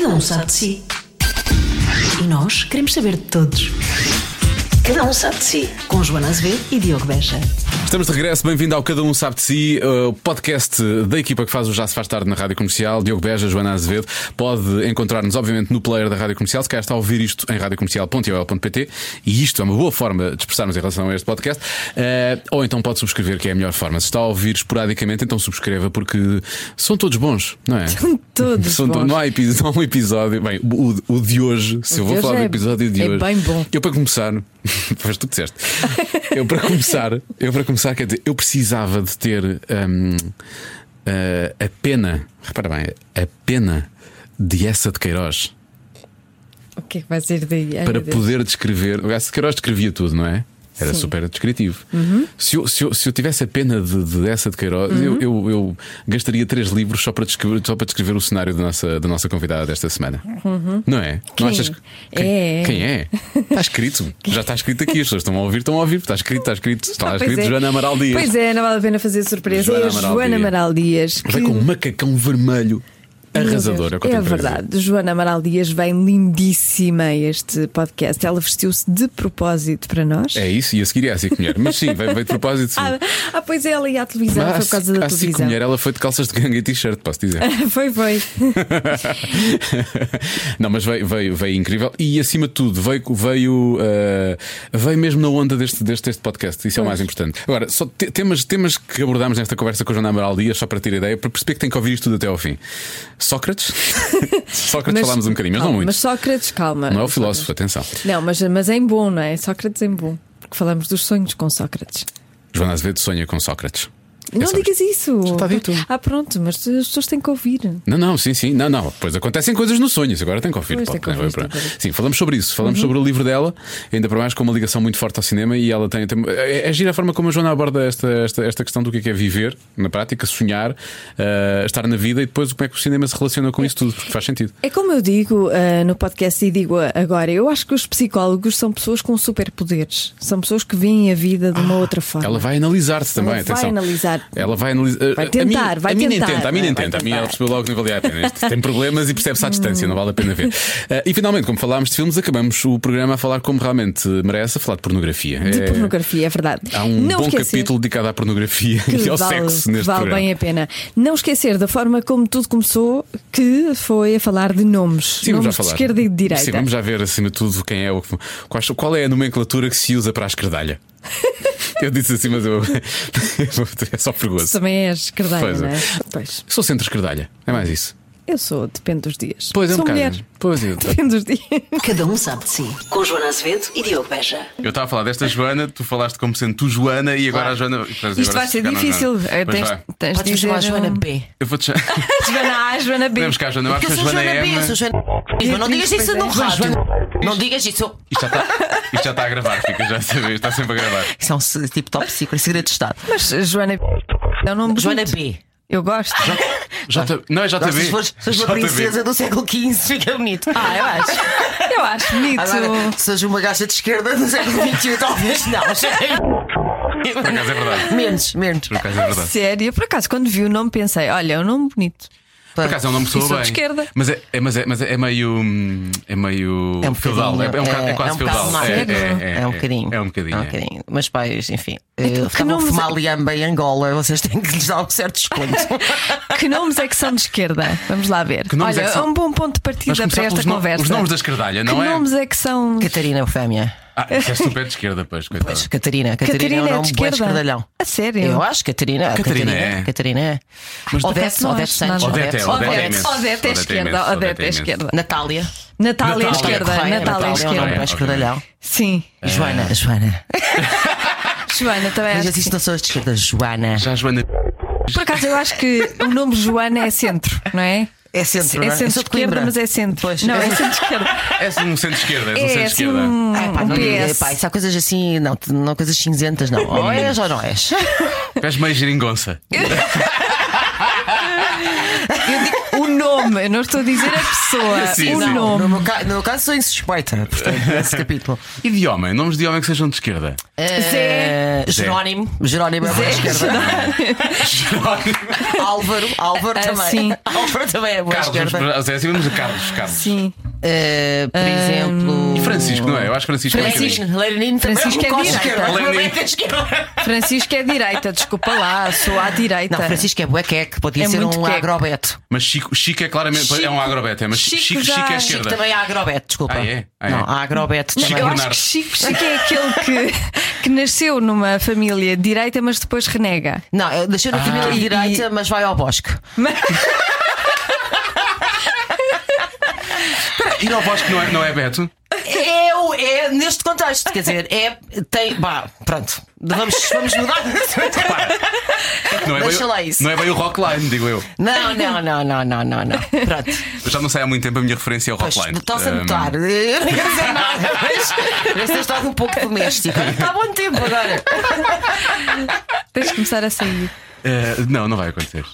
Cada um sabe de si. E nós queremos saber de todos. Cada um sabe de si. Com Joana Azevedo e Diogo Beja. Estamos de regresso, bem-vindo ao Cada Um Sabe de Si, o podcast da equipa que faz o Já Se Faz Tarde na Rádio Comercial, Diogo Beja, Joana Azevedo. Pode encontrar-nos, obviamente, no player da Rádio Comercial, se quer está a ouvir isto em radiocomercial.ol.pt e isto é uma boa forma de expressarmos em relação a este podcast. Eh, ou então pode subscrever, que é a melhor forma. Se está a ouvir esporadicamente, então subscreva, porque são todos bons, não é? São todos São bons. Não, há epi- não há um episódio. Bem, o, o de hoje, se O eu vou falar do é- episódio de é hoje. bem bom. Eu para começar, faz tu que disseste. Eu para começar, eu para começar, quer dizer, eu precisava de ter hum, a- a pena, repara bem, a pena de essa de Queiroz O que é que vai ser daí? Ai, para poder descrever. O essa de Queiroz descrevia tudo, não é? Era Sim. Uhum. super descritivo. Se, eu, se, eu, se eu tivesse a pena de, de essa de Queiroz, Uhum. eu, eu, eu gastaria três livros só para descrever, só para descrever o cenário da nossa, da nossa convidada desta semana. Não é? Não Uhum. Quem? achas que- quem É. Quem é? Está escrito. Já está escrito aqui. As pessoas estão a ouvir, estão a ouvir. Está escrito, está escrito. Está Ah, escrito é. Joana Amaral Dias. Pois é, não vale a pena fazer surpresa. Joana é a Amaral Joana Dias. Amaral Dias. Vai com um macacão vermelho Meu arrasador. Deus, É, verdade. Joana Amaral Dias vem lindíssima a este podcast. Ela vestiu-se de propósito para nós. É isso, e a seguir é a Mulher. Mas sim, veio, veio de propósito. Sim. Ah, ah, pois é, ela ia à televisão, Mas foi por causa da a Cico televisão. Mulher, ela foi de calças de ganga e t-shirt, posso dizer. Foi, foi. Não, mas veio, veio, veio incrível e acima de tudo veio, veio, eh, veio mesmo na onda deste, deste, deste podcast. Isso é o mais importante. Agora, só te- temas, temas que abordámos nesta conversa com a Joana Amaral Dias, só para ter ideia, para perceber que tem que ouvir isto tudo até ao fim. Sócrates? Sócrates falámos um bocadinho, mas não calma, muito. Mas Sócrates, calma. Não é o filósofo, atenção. Não, mas, mas em bom, não é? Sócrates em bom. Porque falamos dos sonhos com Sócrates. Joana Azevedo sonha com Sócrates. É Não digas isso. está dito. Ah, pronto, mas as pessoas têm que ouvir. Não, não, sim, sim. Não, não. Pois acontecem coisas no sonho. Isso agora tem que ouvir. Pode, tem ouvir, é para- ouvir. Uhum. Sim, falamos sobre isso. Falamos sobre o livro dela, ainda para mais com uma ligação muito forte ao cinema. E ela tem. tem é, é gira a forma como a Joana aborda esta, esta, esta questão do que é, que é viver, na prática, sonhar, eh, estar na vida e depois como é que o cinema se relaciona com isso tudo, porque faz sentido. É como eu digo ah, no podcast e digo agora, eu acho que os psicólogos são pessoas com superpoderes. São pessoas que veem a vida de uma outra forma. Ela vai analisar-te também, Ela vai atenção. Ela vai analisar. Vai a tentar, mim, vai a mim tentar. tenta, a mim nem tenta. A mim ela percebeu logo que não valia a pena. Isto tem problemas e percebe-se à distância, não vale a pena ver. Eh, e finalmente, como falámos de filmes, acabamos o programa a falar como realmente merece, a falar de pornografia. De É- pornografia, é verdade. Há um Não bom esquecer capítulo dedicado à pornografia que e ao vale, sexo neste vale programa. bem a pena. Não esquecer da forma como tudo começou, que foi a falar de nomes. Sim, vamos nomes já falar. de esquerda e de direita. Sim, vamos já ver acima de tudo quem é o qual, qual é a nomenclatura que se usa para a esquerdalha. eu disse assim, mas eu é só perigoso. Também és esquerdalha, Pois é. não é? Pois. Sou centro-esquerdalha, é mais isso. Eu sou, depende dos dias. Pois é, um sou bocado. mulher. Pois é. Depende dos dias. Cada um sabe de si. Com Joana Azevedo e Diogo Beja. Eu estava a falar desta Joana, tu falaste como sendo tu Joana e agora a Joana. Isto vai ser difícil. Pois Tens, vai. tens de Podes dizer chamar Joana um- B. Eu vou te chamar. Joana A, Joana B. Vemos cá, Joana. Eu acho Porque que eu a sou Joana Joana M. B, eu sou Joana. Não digas isso no é. rádio. Não digas isso. Isto já está, isto já está a gravar, fica já a saber, está sempre a gravar. Isso é um tipo top secret, segredo de Estado. Mas Joana B. É um nome Joana. B. Eu gosto. J... Não é JB. Se fores, se fores uma princesa do século XV, fica bonito. Ah, eu acho. Eu acho bonito. Agora, se seja uma gaja de esquerda do século XXI, talvez não. Por acaso é verdade. menos, menos. Por acaso é verdade. Sério, por acaso, quando vi o nome, pensei: olha, é um nome bonito. Por acaso é um nome que soa sou bem. de esquerda. Mas é, é- mas é, mas é meio. É meio. É um feudal. É, é um é é- quase é um feudal. mais. Sério? É um bocadinho. É um bocadinho. É um é. bocadinho. Meus pais, enfim, Então, que estavam a nomes- fumar liamba em Angola, vocês têm que lhes dar um certo desconto. Que nomes é que são de esquerda? Vamos lá ver. Que Olha, é que são? um bom ponto de partida para esta conversa. Os nomes da esquerdalha, que não é? nomes é que são. Catarina Eufémia. Ah, isso é super de esquerda, pois, coitado. Pois, Catarina. Catarina, é um de nome bué. A sério? Eu acho Catarina. Catarina é. Catarina é. Mas Odete, não Odete Santos. Odete é, Odete é imenso. Odete é é esquerda. Odete é é esquerda. Natália. Natália é esquerda. Correia, Natália é é esquerda. esquerdalhão. Sim. Joana, Joana. Joana também Mas assim não sou de esquerda, Joana. Já Joana. Por acaso eu acho que o nome Joana é centro, não é? É centro, É é? Centro sou de esquerda, Coimbra. mas é centro. Pois. Não, é centro esquerda. É um centro-esquerda, és um É assim centro-esquerda. um, Ah, pá, um não, é, PS. pá, isso há coisas assim, não, não coisas cinzentas, não. Ou és ou não és. És meio geringonça. Eu digo o nome, eu não estou a dizer a pessoa, Sim, o sim. nome. No meu, ca- no meu caso, sou insuspeita, portanto, nesse capítulo. E de homem? Nomes de homem que sejam de esquerda? Eh, Jerónimo, Jerónimo é boa esquerda. Álvaro, Álvaro Ah, também. sim. Álvaro também é boa Carlos, vamos esquerda. para- Zé, sim, vamos a Carlos. Carlos. Sim. Eh, por exemplo. E Francisco, não é? Eu acho que Francisco é um Francisco, Francisco é direita. esquerda. Lenin. É esquerda. Francisco é direita, desculpa lá, sou à direita. Não, Francisco é buequeque, podia É ser muito um queque. agrobeto. Mas Chico, Chico é claramente. É um agrobete, é, mas Chico Chico, já- Chico é Chico esquerda. Também há agrobeto, desculpa. Ah, é? Ah, é? Não, há agrobeto também. eu acho que Chico, Chico é aquele que, que nasceu numa família de direita, mas depois renega. Não, eu deixei na família E- direita, mas vai ao bosque. Ir ao bosque não é, não é Beto? É, o- é neste contexto, quer dizer, é. Tem. Bah, pronto. Vamos, vamos mudar. Não é, Deixa bem, lá o- isso. não é bem o Rockline, digo eu. Não, não, não, não, não, não, não. Pronto. Eu já não sei há muito tempo a minha referência ao Pois, Rockline. Está-se a Um, notar. Eu não quero dizer nada, mas mas tens estado um pouco doméstico. Está a bom tempo agora. Tens de começar a sair. Eh, não, não vai acontecer.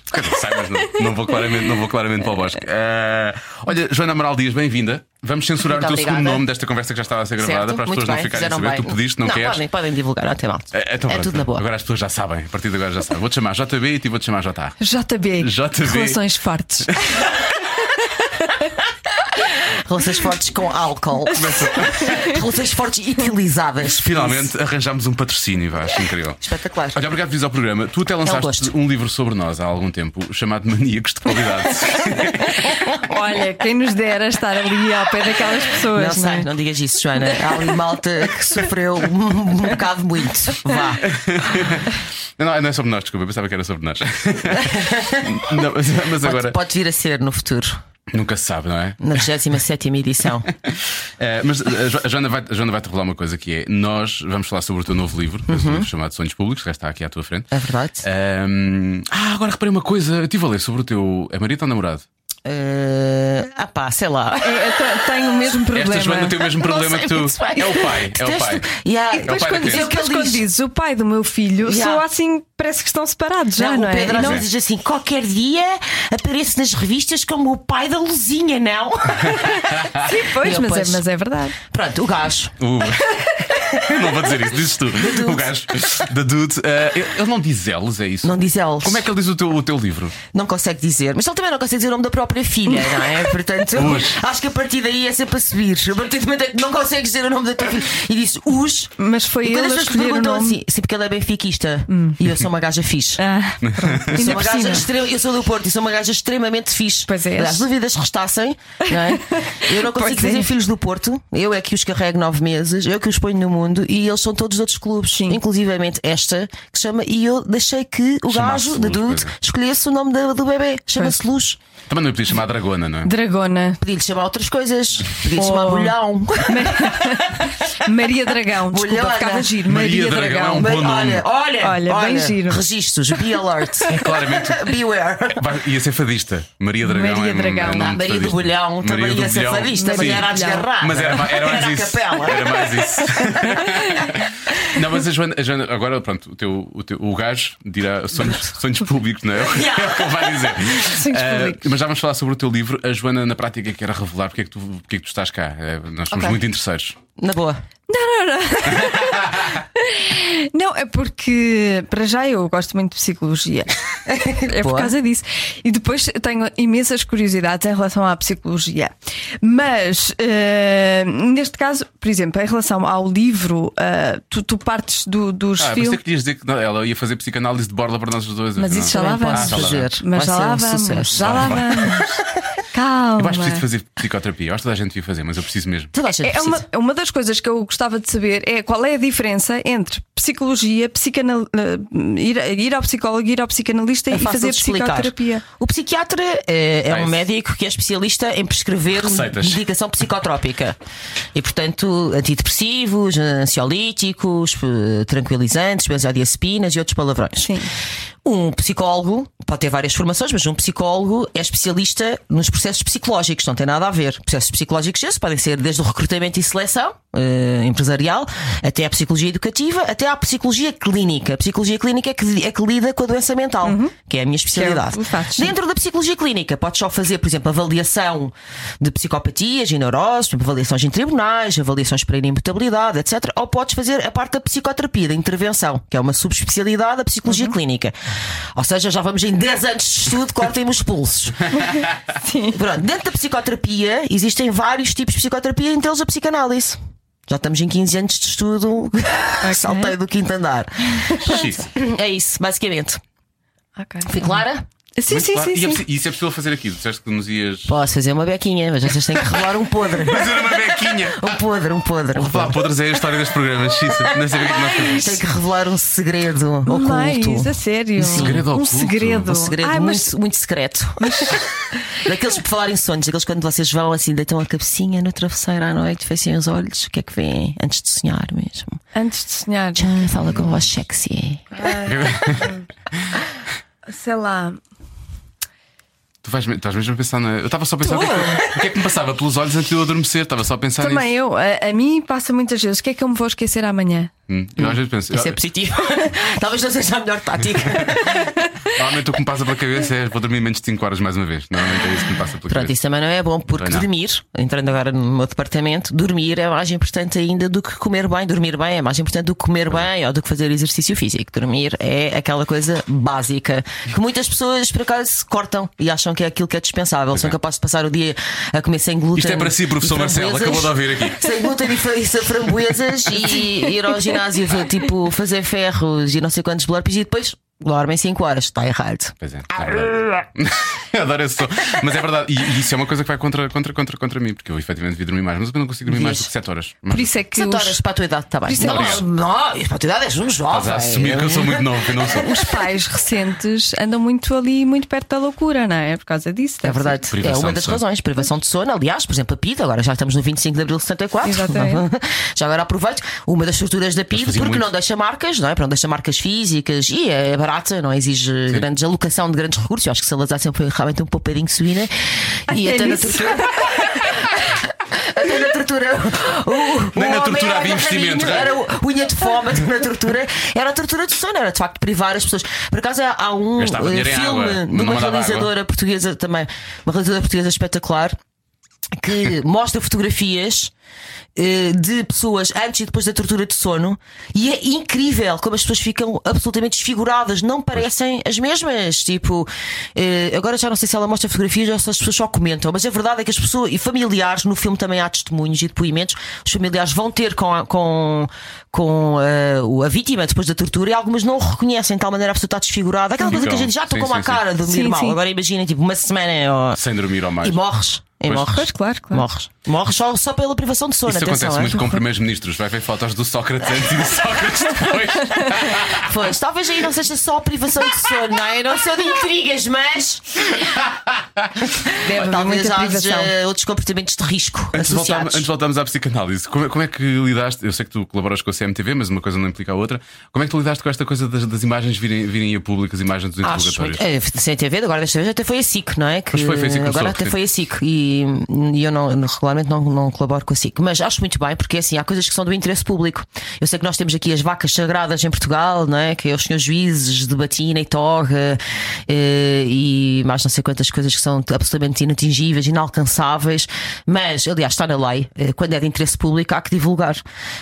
Sai, mas não, não vou claramente, não vou claramente para o bosque. Eh, olha, Joana Amaral Dias, bem-vinda. Vamos censurar Muito o teu segundo obrigada. nome desta conversa que já estava a ser gravada Certo, para as pessoas não bem, ficarem a saber. bem. Tu pediste, não, queres? Podem, podem divulgar, não tem mal. Eh, então é pronto. tudo na boa. Agora as pessoas já sabem, a partir de agora já sabem. Vou-te chamar JB e te vou-te chamar JA. JB. JB. Relações fortes. Relações fortes com álcool. Relações fortes utilizadas. Finalmente arranjámos um patrocínio, vá, acho incrível. Espetacular. Olha, obrigado por vir ao programa. Tu até lançaste gosto. um livro sobre nós há algum tempo, chamado Maníacos de Qualidade. Olha, quem nos dera estar ali ao pé daquelas Não pessoas. sei, é? não digas isso, Joana. Há ali malta que sofreu um, um bocado muito. Vá. não, não é sobre nós, desculpa, eu pensava que era sobre nós. Não, mas, mas agora Pode, pode vir a ser no futuro, nunca se sabe, não é? na 27 edição. Eh, mas a Jo- a Joana vai, a Joana vai te revelar uma coisa que é: nós vamos falar sobre o teu novo livro, Uhum. livro chamado Sonhos Públicos, que já está aqui à tua frente. É verdade. Ahm, ah, agora reparei uma coisa, eu estive a ler sobre o teu. É marido ou namorado? Uh, ah pá, sei lá. É, tenho o mesmo problema. Esta Joana tem o mesmo problema que tu. Não. É o pai, é o pai. Yeah. É o Depois, pai quando, criança. depois quando dizes o pai do meu filho, Yeah. sou assim, parece que estão separados já, Não, não, o é? Pedro E às não- diz assim: qualquer dia apareço nas revistas como o pai da Luzinha, não? Sim, pois, Eu, mas, pois. É, mas é verdade. Pronto, o gajo. O- não vou dizer isso, dizes tu. O gajo da Dude. ele ele não diz eles, é isso? Não diz eles. Como é que ele diz o teu, o teu livro? Não consegue dizer, mas ele também não consegue dizer o nome da própria filha, não é? Portanto, acho que a partir daí é sempre a subir. A partir do momento em que não consegues dizer o nome da tua filha e disse os. Mas foi E quando as a pessoas perguntam assim, sim, porque ele é benfiquista e eu sou uma gaja fixe. Ah. Eu sou, uma gaja extrema- eu sou do Porto e sou uma gaja extremamente fixe. Pois és. As dúvidas restassem, não é? Eu não consigo Pois é. fazer filhos do Porto, eu é que os carrego nove meses, eu que os ponho no mundo e eles são todos de outros clubes, Sim. inclusivamente esta que chama. E eu deixei que o gajo da Dude é. escolhesse o nome da- do bebê, chama-se Luz. Também não lhe podias chamar Dragona, não é? Dragona. Podia-lhe chamar outras coisas, podia-lhe Oh. chamar Bolhão. Maria Dragão, desculpa, Bolhona. ficava giro. Maria Maria, Dragão é um Dragão. bom nome. olha, olha, Olha, bem giro. Registros, be alert. Claramente. Beware. Ia ser fadista. Maria Dragão. Maria é, Dragão. É Maria do. Bolhão também Maria do ia ser Bolhão. fadista, Sim. mas era a desgarrada. Mas era, era mais Era isso. capela. Era mais isso. não, mas a Joana, a Joana- agora pronto, o, teu, o, teu, o gajo dirá sonhos, sonhos públicos, não é? É o que ele vai dizer. Sonhos Ah, públicos. mas já vamos falar sobre o teu livro. A Joana, na prática, quer revelar porque é que tu, porque é que tu estás cá. É, nós somos Ok. muito interesseiros. Na boa. Não, é porque, para já, eu gosto muito de psicologia. é por Boa. causa disso. E depois tenho imensas curiosidades em relação à psicologia. Mas, eh, neste caso, por exemplo, em relação ao livro, eh, tu, tu partes do- dos Ah, filmes. que querias dizer que não, ela ia fazer psicanálise de borla para nós os dois. Mas Não. isso já lá vamos. posso já lá fazer. Mas já lá um vamos. sucesso. Já lá vamos. Calma. Eu acho que preciso de fazer psicoterapia. Eu acho que toda a gente devia fazer, mas eu preciso mesmo. Toda a gente É uma, é uma das coisas que eu gostava de saber é qual é a diferença entre psicologia, psicanal... eh, ir, ir ao psicólogo, ir ao psicanalista É e fazer psicoterapia. O psiquiatra é, é Ah, um médico que é especialista em prescrever Receitas. medicação psicotrópica e, portanto, antidepressivos, ansiolíticos, eh, tranquilizantes, benzodiazepinas e outros palavrões. Sim. Um psicólogo pode ter várias formações, mas um psicólogo é especialista nos processos psicológicos, não tem nada a ver. Processos psicológicos esses podem ser desde o recrutamento e seleção eh, empresarial até a psicologia educativa, até à psicologia clínica. A psicologia clínica é que, é que lida com a doença mental, que é a minha especialidade. Uhum. fazes, sim. Dentro da psicologia clínica, podes só fazer, por exemplo, avaliação de psicopatias e neuroses, avaliações em tribunais, avaliações para inimputabilidade, etc. Ou podes fazer a parte da psicoterapia, da intervenção, que é uma subespecialidade da psicologia clínica. Ou seja, já vamos em 10 anos de estudo, cortem os pulsos. Sim. Pronto, dentro da psicoterapia existem vários tipos de psicoterapia, entre eles a psicanálise. Já estamos em 15 anos de estudo, saltei do quinto andar. Xis. É isso, basicamente. Ok. Fui clara? Sim, sim, claro. sim. E é sim. isso é possível fazer aqui? Disseste que nos ias. Posso fazer uma bequinha, mas vocês têm que revelar um podre. Fazer uma bequinha! Um podre, um podre. Um podre. podres é a história deste programa, Xissa. Não sei o que é que nós fazemos. Tem que revelar um segredo oculto. Mais, a sério. Um segredo Um oculto. segredo. Um segredo Ai, mas muito, muito secreto. Daqueles por falar em sonhos, aqueles quando vocês vão assim, deitam a cabecinha no travesseiro à noite, fechem os olhos, o que é que vêem antes de sonhar mesmo? antes de sonhar, Tchan, fala com voz sexy. sei lá. Tu vais, estás mesmo a pensar, é? Eu estava só a pensar o que, é que, o que é que me passava pelos olhos antes de eu adormecer. Estava só a pensar Também nisso. eu, a, a mim passa muitas vezes. O que é que eu me vou esquecer amanhã? Hum, Eu às vezes penso. Isso é eu- positivo. Talvez não seja a melhor tática. Normalmente o que me passa pela cabeça é vou dormir menos de 5 horas mais uma vez. Normalmente é isso que me passa pela Pronto, cabeça. isso também não é bom, porque não. dormir, entrando agora no meu departamento, dormir é mais importante ainda do que comer bem. Dormir bem é mais importante do que comer bem ou do que fazer exercício físico. Dormir é aquela coisa básica que muitas pessoas, por acaso, cortam e acham que é aquilo que é dispensável. São capazes de passar o dia a comer sem glúten. Isto é para si, professor Marcelo, acabou de ouvir aqui. Sem glúten e fra- e framboesas e ir ao ginásio, tipo, fazer ferros e não sei quantos burpees e depois dormem 5 horas. Está errado. Pois é. Eu Adoro esse som. Mas é verdade. E, e isso é uma coisa que vai contra, contra, contra, contra mim, porque eu efetivamente devia dormir mais, mas eu não consigo dormir mais do que 7 horas. Por isso é que 7 os, horas para a tua idade está bem. isso é- Não, não, para a tua idade és um Estás jovem. a assumir que eu sou muito novo, eu não sou. os pais recentes andam muito ali, muito perto da loucura, não é? Por causa disso. É verdade, é uma das razões. Privação de sono, aliás, por exemplo, a PID, agora já estamos no 25 de abril de 74. Exatamente. já agora aproveito. Uma das estruturas da PID, porque muito. não deixa marcas, não é? Porque não deixa marcas físicas e é barata, não exige grandes alocação de grandes recursos. Eu acho que Salazar sempre foi realmente um poupadinho suína. E é até na tortura. Até na tortura. O, Nem o na tortura era havia investimento, é? Era o unha de fome até na tortura. Era a tortura de sono, era de facto privar as pessoas. Por acaso há, um eh, filme água, de uma água. realizadora portuguesa também, uma realizadora portuguesa espetacular que mostra fotografias eh, de pessoas antes e depois da tortura de sono e é incrível como as pessoas ficam absolutamente desfiguradas, não parecem as mesmas. Tipo, eh, agora já não sei se ela mostra fotografias ou se as pessoas só comentam, mas a verdade é que as pessoas e familiares, no filme também há testemunhos e depoimentos, os familiares vão ter com a, com, com eh, o- a vítima depois da tortura e algumas não o reconhecem de tal maneira a pessoa está desfigurada. Aquela coisa que a gente já tocou sim, sim. cara de Sim, dormir mal. sim. Agora imaginem, tipo, uma semana ou- Sem dormir ou mais. e morres. E Pois. morres. Claro, claro. Morres. Morres só, só pela privação de sono. Isso atenção, acontece é? muito com primeiros ministros. Vai ver fotos do Sócrates antes e do Sócrates depois. Pois, talvez aí não seja só privação de sono, não é? Eu não sou de intrigas, mas. Deve talvez haja outros comportamentos de risco Antes de, voltarmos, associados. antes de voltarmos à psicanálise, como, é- como é que lidaste? Eu sei que tu colaboras com a CMTV, mas uma coisa não implica a outra. Como é que tu lidaste com esta coisa das, das imagens virem, virem a público, as imagens dos Acho interrogatórios? É, sem TV, agora desta vez até foi a SIC, não é? Que, Pois foi, foi a SIC agora até foi a SIC e, e eu não, regularmente não, não colaboro com a SIC. Mas acho muito bem, porque assim, há coisas que são do interesse público. Eu sei que nós temos aqui as vacas sagradas em Portugal, não é? Que é os senhores juízes de batina e torre eh, e mais não sei quantas coisas que são absolutamente inatingíveis, inalcançáveis. Mas, aliás, está na lei. eh, Quando é de interesse público, há que divulgar.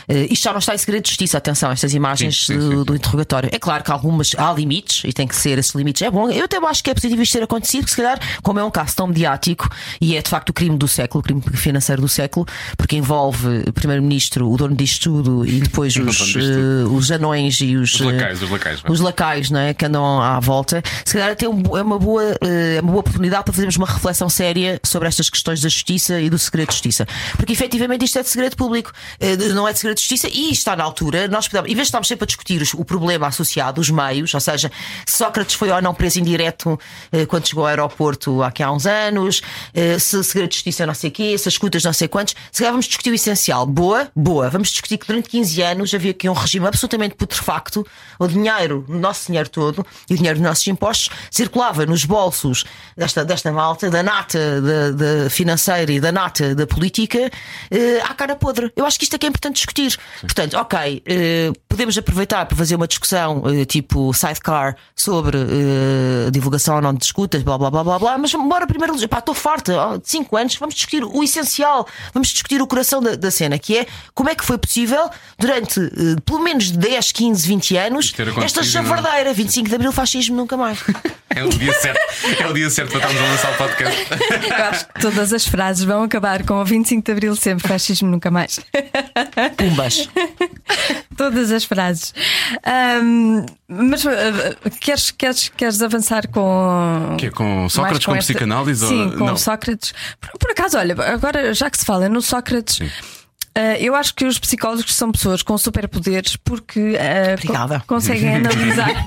Eh, Isto já não está em segredo de justiça. Atenção, estas imagens Sim, sim, do- do interrogatório. É claro que algumas há limites e tem que ser esses limites. É bom. Eu até acho que é positivo isto ter acontecido, porque se calhar, como é um caso tão mediático e é de facto o crime do século, o crime financeiro do século, porque envolve o primeiro-ministro, o dono disto tudo e depois os, eh, os anões e os, Os eh, lacaios, os lacaios. vá. os lacaios não é? que andam à volta, se calhar até um- é uma boa, é uma boa oportunidade para fazermos uma reflexão séria sobre estas questões da justiça e do segredo de justiça. Porque efetivamente isto é de segredo público, não é de segredo de justiça e está na altura. Nós podemos, em vez de estarmos sempre a discutir o problema associado, os meios, ou seja, se Sócrates foi ou não preso em direto eh, quando chegou ao aeroporto aqui há uns anos, se, se segredo de justiça não sei o quê, se as escutas não sei quantos. Se calhar vamos discutir o essencial. Boa, boa. Vamos discutir que durante 15 anos havia aqui um regime absolutamente putrefacto. O dinheiro, o nosso dinheiro todo e o dinheiro dos nossos impostos circulava nos bolsos desta, desta malta, da nata da, da financeira e da nata da política, eh, à cara podre. Eu acho que isto é que é importante discutir. Portanto, ok, eh, podemos aproveitar para fazer uma discussão eh, tipo sidecar sobre eh, divulgação ou não de escutas, blá blá blá blá blá, mas bora primeiro. Pá, estou farta, ó, 5 anos, vamos discutir o essencial, vamos discutir o coração da, da cena, que é como é que foi possível durante eh, pelo menos 10, 15, 20 anos esta não chavardeira, 25 de Abril, fascismo nunca mais. É o dia certo. É o dia certo para estarmos a lançar o podcast. Eu acho que todas as frases vão acabar com o 25 de Abril sempre, fascismo nunca mais. Pumbas. Todas as frases. Ahm, mas uh, queres, queres, queres avançar com. Que é com Sócrates, mais com psicanálise ou- Sim, com não. Sócrates. Por, por acaso, olha, agora já que se fala no Sócrates. uh, eu acho que os psicólogos são pessoas com superpoderes porque uh, Obrigada. co- conseguem analisar.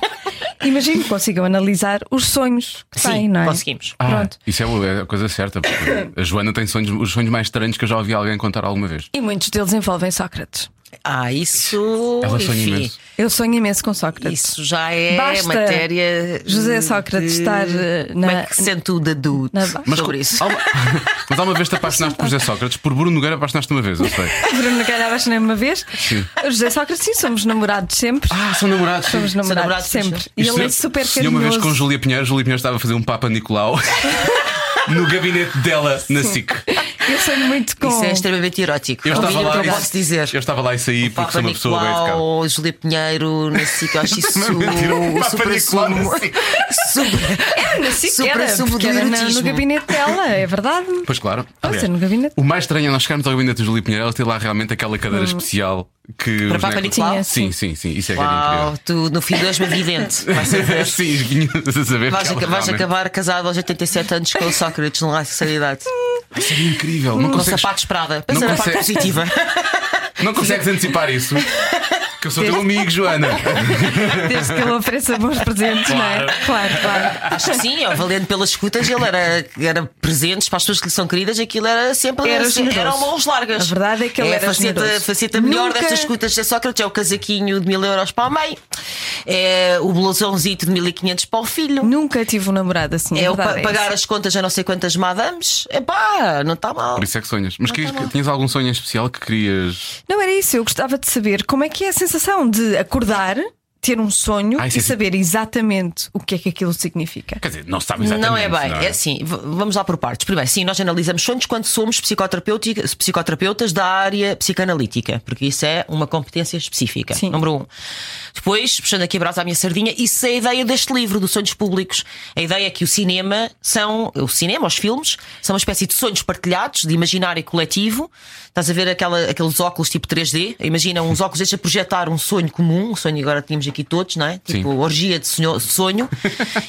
Imagino que consigam analisar os sonhos que Sim, têm, não é? conseguimos. Ah, Pronto. isso é é a coisa certa. porque A Joana tem sonhos, os sonhos mais estranhos que eu já ouvi alguém contar alguma vez. E muitos deles envolvem Sócrates. Ah, isso. Ela sonha enfim, imenso. Eu sonho imenso com Sócrates. Isso já é Basta matéria. José Sócrates de- estar, eh, Como é na- que se sente o Dadu na- sobre isso? Há uma- Mas há uma vez te apaixonaste por José Sócrates, por Bruno Nogueira apaixonaste uma vez, eu sei. Bruno Calhar apaixonei uma vez. O José Sócrates, sim, somos namorados sempre. Ah, são namorados. somos namorados namorados, sempre. sim. E ele é super se uma vez com carinhoso. Júlia Pinheiro, Júlia Pinheiro estava a fazer um Papa Nicolau no gabinete dela na SIC. Eu sonho muito com. Isso é extremamente erótico. Eu estava o lá que eu e- posso dizer. Eu estava lá e saí porque sou uma pessoa bem educada. Nicolau, Júlia Pinheiro, acho isso Mentira, o Papa super Nicolau sumo. SIC. Super, Na SIC super era, sumo do era na- no erotismo. gabinete dela, é verdade. Pois claro. Pode ser no gabinete. O mais estranho é nós chegarmos ao gabinete de Júlia Pinheiro, ela ter lá realmente aquela cadeira especial que. Para os Papa Nicolau? Sim, sim, sim. Isso é que era Uau, tu no fim de hoje a incrível. ver. sim, a saber. Vais, que ela aca- vais realmente- acabar casado aos 87 anos com o Sócrates, não há seriedade. É incrível. Não Com consegues, sapatos Prada. Não Pensa na parte positiva. não consegues antecipar isso. Que eu sou teu amigo, Joana. Desde que ele ofereça bons presentes, não é? Claro, claro. Acho que sim, ó, valendo pelas escutas, ele era, era presentes para as pessoas que lhe são queridas, aquilo era sempre Era assim, eram mãos largas. A verdade é que ele a era faceta, generoso. faceta melhor Nunca- destas escutas de Sócrates é o casaquinho de mil euros para a mãe, é o blusãozito de 1500 para o filho. Nunca tive um namorado assim. É a o pa- é pagar essa. as contas a não sei quantas madames. Epá, não está mal. Por isso é que sonhas. Mas querias- tá tinhas algum sonho em especial que querias. Não era isso, eu gostava de saber como é que é a sensação de acordar, ter um sonho Ah, e é- saber exatamente o que é que aquilo significa. Quer dizer, não se sabe exatamente. Não é bem, não é assim, v- vamos lá por partes. Primeiro, sim, nós analisamos sonhos quando somos psicoterapeutas da área psicanalítica, porque isso é uma competência específica. Sim. Número um. Depois, puxando aqui a brasa à minha sardinha, isso é a ideia deste livro, dos sonhos públicos. A ideia é que o cinema são, o cinema, os filmes, são uma espécie de sonhos partilhados, de imaginário coletivo. Estás a ver aquela, aqueles óculos tipo 3D? Imagina uns óculos deixa projetar um sonho comum, um sonho agora tínhamos aqui todos, não é? Tipo, Sim. orgia de sonho, sonho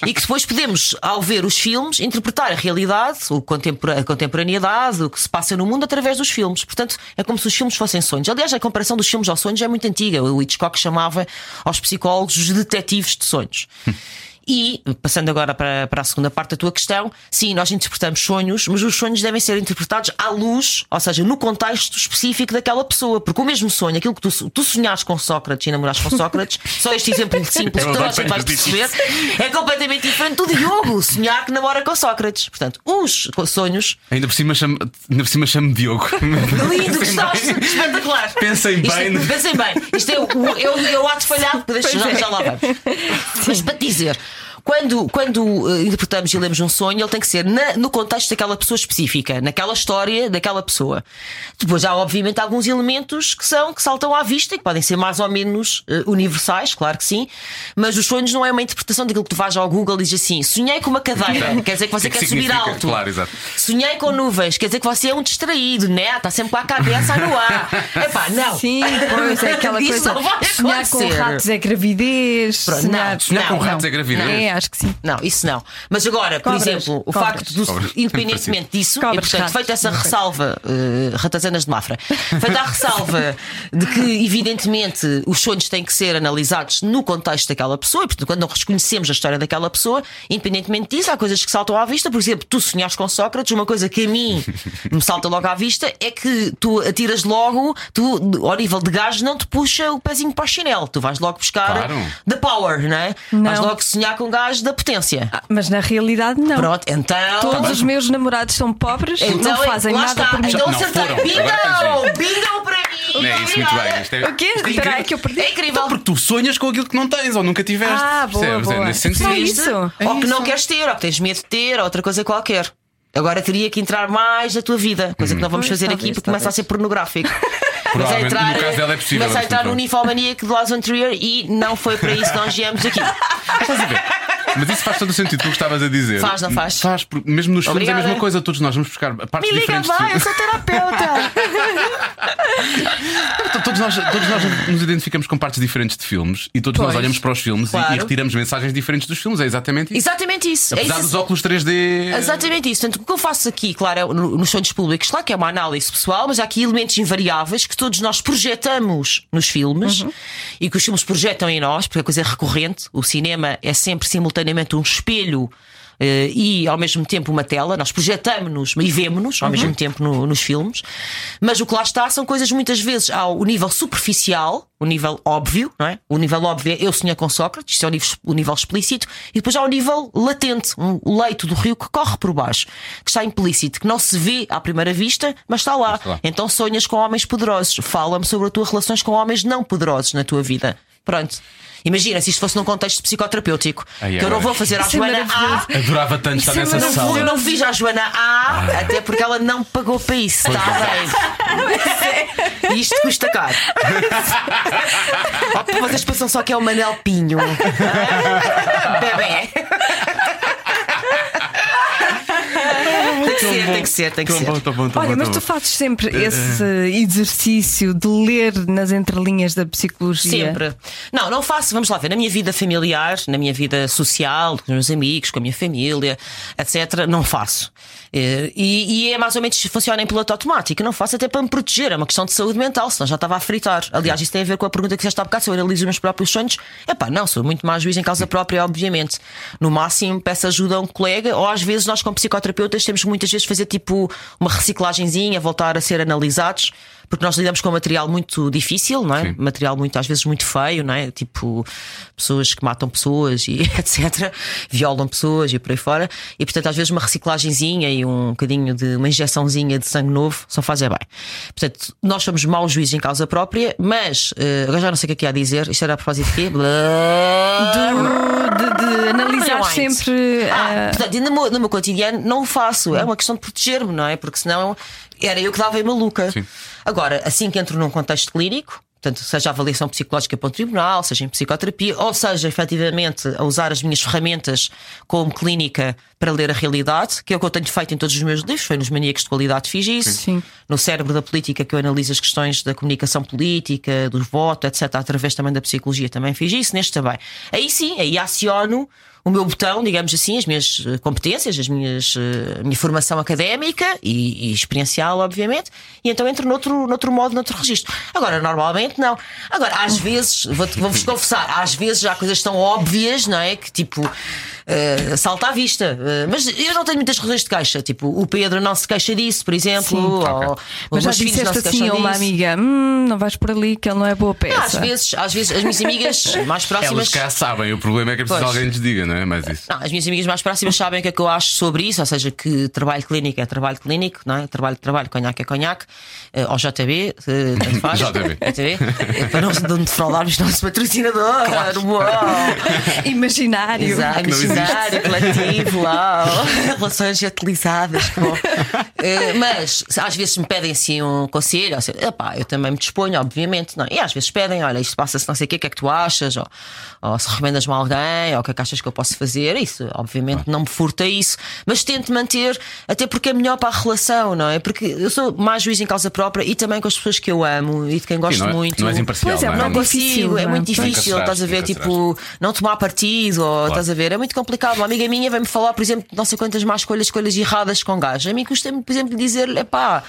e que depois podemos, ao ver os filmes, interpretar a realidade, o a contemporaneidade, o que se passa no mundo através dos filmes. Portanto, é como se os filmes fossem sonhos. Aliás, a comparação dos filmes aos sonhos é muito antiga. O Hitchcock chamava aos psicólogos os detetives de sonhos. E, passando agora para, para a segunda parte da tua questão, sim, nós interpretamos sonhos, mas os sonhos devem ser interpretados à luz, ou seja, no contexto específico daquela pessoa. Porque o mesmo sonho, aquilo que tu, tu sonhares com Sócrates e namorares com Sócrates, só este exemplo simples Eu que toda a gente vai perceber, é completamente diferente do Diogo sonhar que namora com Sócrates. Portanto, os sonhos. Ainda por cima chama- ainda por cima chama Diogo. Lindo, gostaste? Espetacular. Pensem Isto- bem. Pensem bem. Isto é o, é o, é o ato falhado. Deixa, já, é. já lá vamos. Mas para dizer. Quando, quando eh, interpretamos e lemos um sonho, ele tem que ser na- no contexto daquela pessoa específica, naquela história daquela pessoa. Depois há, obviamente, alguns elementos que são que saltam à vista e que podem ser mais ou menos eh, universais, claro que sim, mas os sonhos não é uma interpretação daquilo que tu vais ao Google e dizes assim: sonhei com uma cadeira, quer dizer que você que é que quer subir alto. Claro, exato. Sonhei com nuvens, quer dizer que você é um distraído, né? Está sempre com a cabeça no ar. Epá, não. Sim, pois é aquela coisa. não vai Sonhar com ratos é gravidez. Pronto, sonhar não, Sonhar com Não, ratos é gravidez. É, acho que sim. Não, isso não. Mas agora, por Cobras. exemplo, o Cobras. facto do, Cobras. independentemente disso, Cobras, e portanto, ratos. feita essa ressalva, uh, ratazanas de Mafra, feita a ressalva de que, evidentemente, os sonhos têm que ser analisados no contexto daquela pessoa, e portanto, quando não reconhecemos a história daquela pessoa, independentemente disso, há coisas que saltam à vista. Por exemplo, tu sonhares com Sócrates, uma coisa que a mim me salta logo à vista é que tu atiras logo, tu, ao nível de gás, não te puxa o pezinho para o chinelo, tu vais logo buscar Claro. the power, não é? Não. Vais logo sonhar com gás da potência. Ah, Mas na realidade, não. Pronto, então. Todos os meus namorados são pobres, Então, não fazem lá nada está. por mim. Então acertei. Bingo! Bingo para mim! Não é isso, muito bem. Isto é, O quê? isto é Espera aí incrível. que eu perdi. É incrível. Então, porque tu sonhas com aquilo que não tens ou nunca tiveste. Ah, boa, percebes? É boa. nesse sentido. Viste? isso. É ou que não queres ter, ou que tens medo de ter, ou outra coisa qualquer. Agora teria que entrar mais na tua vida, coisa que não vamos Pois, fazer talvez, aqui porque começa a ser pornográfico. Mas Provavelmente, no caso dela é possível, Começa a mas entrar pronto. no de Lars Trier e não foi para isso que nós viemos aqui. Estás a ver? Mas isso faz todo o sentido, tu estavas a dizer. Faz, não faz? Faz, porque mesmo nos filmes é a mesma coisa, todos nós vamos buscar partes Me liga, diferentes. vai, de- eu sou terapeuta. Todos nós, todos nós nos identificamos com partes diferentes de filmes e todos nós Pois. olhamos para os filmes e- Claro. e, retiramos mensagens diferentes dos filmes. É exatamente isso. Exatamente isso. É Apesar isso. dos óculos 3D. Exatamente isso. Portanto, o que eu faço aqui, claro, é no- nos sonhos públicos, claro que é uma análise pessoal, mas há aqui elementos invariáveis que todos nós projetamos nos filmes e que os filmes projetam em nós, porque a coisa é recorrente. O cinema é sempre simultaneamente um espelho. eh, e ao mesmo tempo uma tela, nós projetamos-nos e vemos-nos ao mesmo tempo no- nos filmes, mas o que lá está são coisas muitas vezes ao nível superficial, o nível óbvio, não é? O nível óbvio é eu sonhei com Sócrates, isto é o nível, o nível explícito, e depois há o nível latente, um, o leito do rio que corre por baixo, que está implícito, que não se vê à primeira vista, mas está lá. está lá. Então sonhas com homens poderosos. Fala-me sobre as tuas relações com homens não poderosos na tua vida. Pronto. Imagina se isto fosse num contexto psicoterapêutico. Ai, que eu não vou fazer à Isso é Joana A. maravilhoso. Adorava tanto estar é nessa Não, sala. vou, eu não fiz à Joana A, até porque ela não pagou para isso. Está bem. E isto custa caro. Oh, vocês pensam só que é o Manel Pinho. Bebé. Tem que ser, tem que ser, tem que ser. bom, tão bom, tão Olha, bom, mas tu bom. fazes sempre esse exercício de ler nas entrelinhas da psicologia. Sempre. Não, não faço. Vamos lá ver. Na minha vida familiar, na minha vida social, com os meus amigos, com a minha família, etc., não faço. Eh, E, e é mais ou menos funciona em piloto automático. Não faço até para me proteger. É uma questão de saúde mental, senão já estava a fritar. Aliás, isso tem a ver com a pergunta que fizeste há bocado: se eu analiso os meus próprios sonhos. É pá, não, sou muito mais juiz em causa própria, obviamente. No máximo, peço ajuda a um colega, ou às vezes nós, como psicoterapeutas, temos muitas vezes fazer tipo uma reciclagenzinha, voltar a ser analisados. Porque nós lidamos com material muito difícil, não é? Sim. Material muito, às vezes, muito feio, não é? Tipo, pessoas que matam pessoas e etc. Violam pessoas e por aí fora. E, portanto, às vezes, uma reciclagenzinha e um bocadinho de uma injeçãozinha de sangue novo só fazem bem. Portanto, nós somos maus juízes em causa própria, mas eh, agora já não sei o que é que há a dizer. Isto era a propósito de quê? De, de- de analisar sempre. Ah, ah, portanto, no meu, no meu cotidiano não o faço. É uma questão de proteger-me, não é? Porque senão era eu que dava em maluca. Sim. Agora, assim que entro num contexto clínico, portanto, seja avaliação psicológica para um tribunal, seja em psicoterapia, ou seja, efetivamente, a usar as minhas ferramentas como clínica para ler a realidade, que é o que eu tenho feito em todos os meus livros, foi nos Maníacos de Qualidade fiz isso, Sim. no Cérebro da Política, que eu analiso as questões da comunicação política, do voto, etc., através também da psicologia, também fiz isso, neste também. Aí sim, aí aciono o meu botão, digamos assim, as minhas eh, competências, as minhas, eh, a minha formação académica e, e experiencial, obviamente, e então entro noutro, noutro modo, noutro registro. Agora, normalmente não. Agora, às vezes, vou- vou-vos confessar, às vezes já há coisas tão óbvias, não é? Que tipo. Eh, salta à vista, Eh, mas eu não tenho muitas razões de queixa. Tipo, o Pedro não se queixa disso, por exemplo, Sim. ou Ok. os Mas já meus filhos não disseste se assim a uma amiga: hum, não vais por ali, que ele não é boa peça. Às vezes, às vezes, as minhas amigas mais Elas próximas. cá sabem, o problema é que é preciso alguém lhes diga, não é? Mas isso. Não, as minhas amigas mais próximas sabem o que é que eu acho sobre isso, ou seja, que trabalho clínico é trabalho clínico, não é? Trabalho, trabalho, conhaque é conhaque, eh, ao JB, eh, tanto faz. JB. JB, para não defraudarmos nosso patrocinador. Uau. Imaginário. Exato, Que não imaginário, coletivo, uau. relações utilizadas. que bom. Eh, mas às vezes me pedem assim um conselho, epá, eu também me disponho, obviamente, não é? E às vezes pedem, olha, isto passa-se não sei o quê, o que é que tu achas? Ou, ou se recomendas-me a alguém, ou o que é que achas que eu posso fazer? Isso, obviamente, não me furta isso, mas tento manter, até porque é melhor para a relação, não é? Porque eu sou mais juiz em causa própria e também com as pessoas que eu amo e de quem gosto Sim, não, é, muito. não és imparcial. Pois é, não é? Não consigo, difícil, é não é? muito difícil, estás a ver? Tipo, não tomar partido, ou estás a ver? É muito complicado. Uma amiga minha vai-me falar, por exemplo, não sei quantas más escolhas, escolhas erradas com gás. A mim custa-me, por exemplo, dizer-lhe: pá.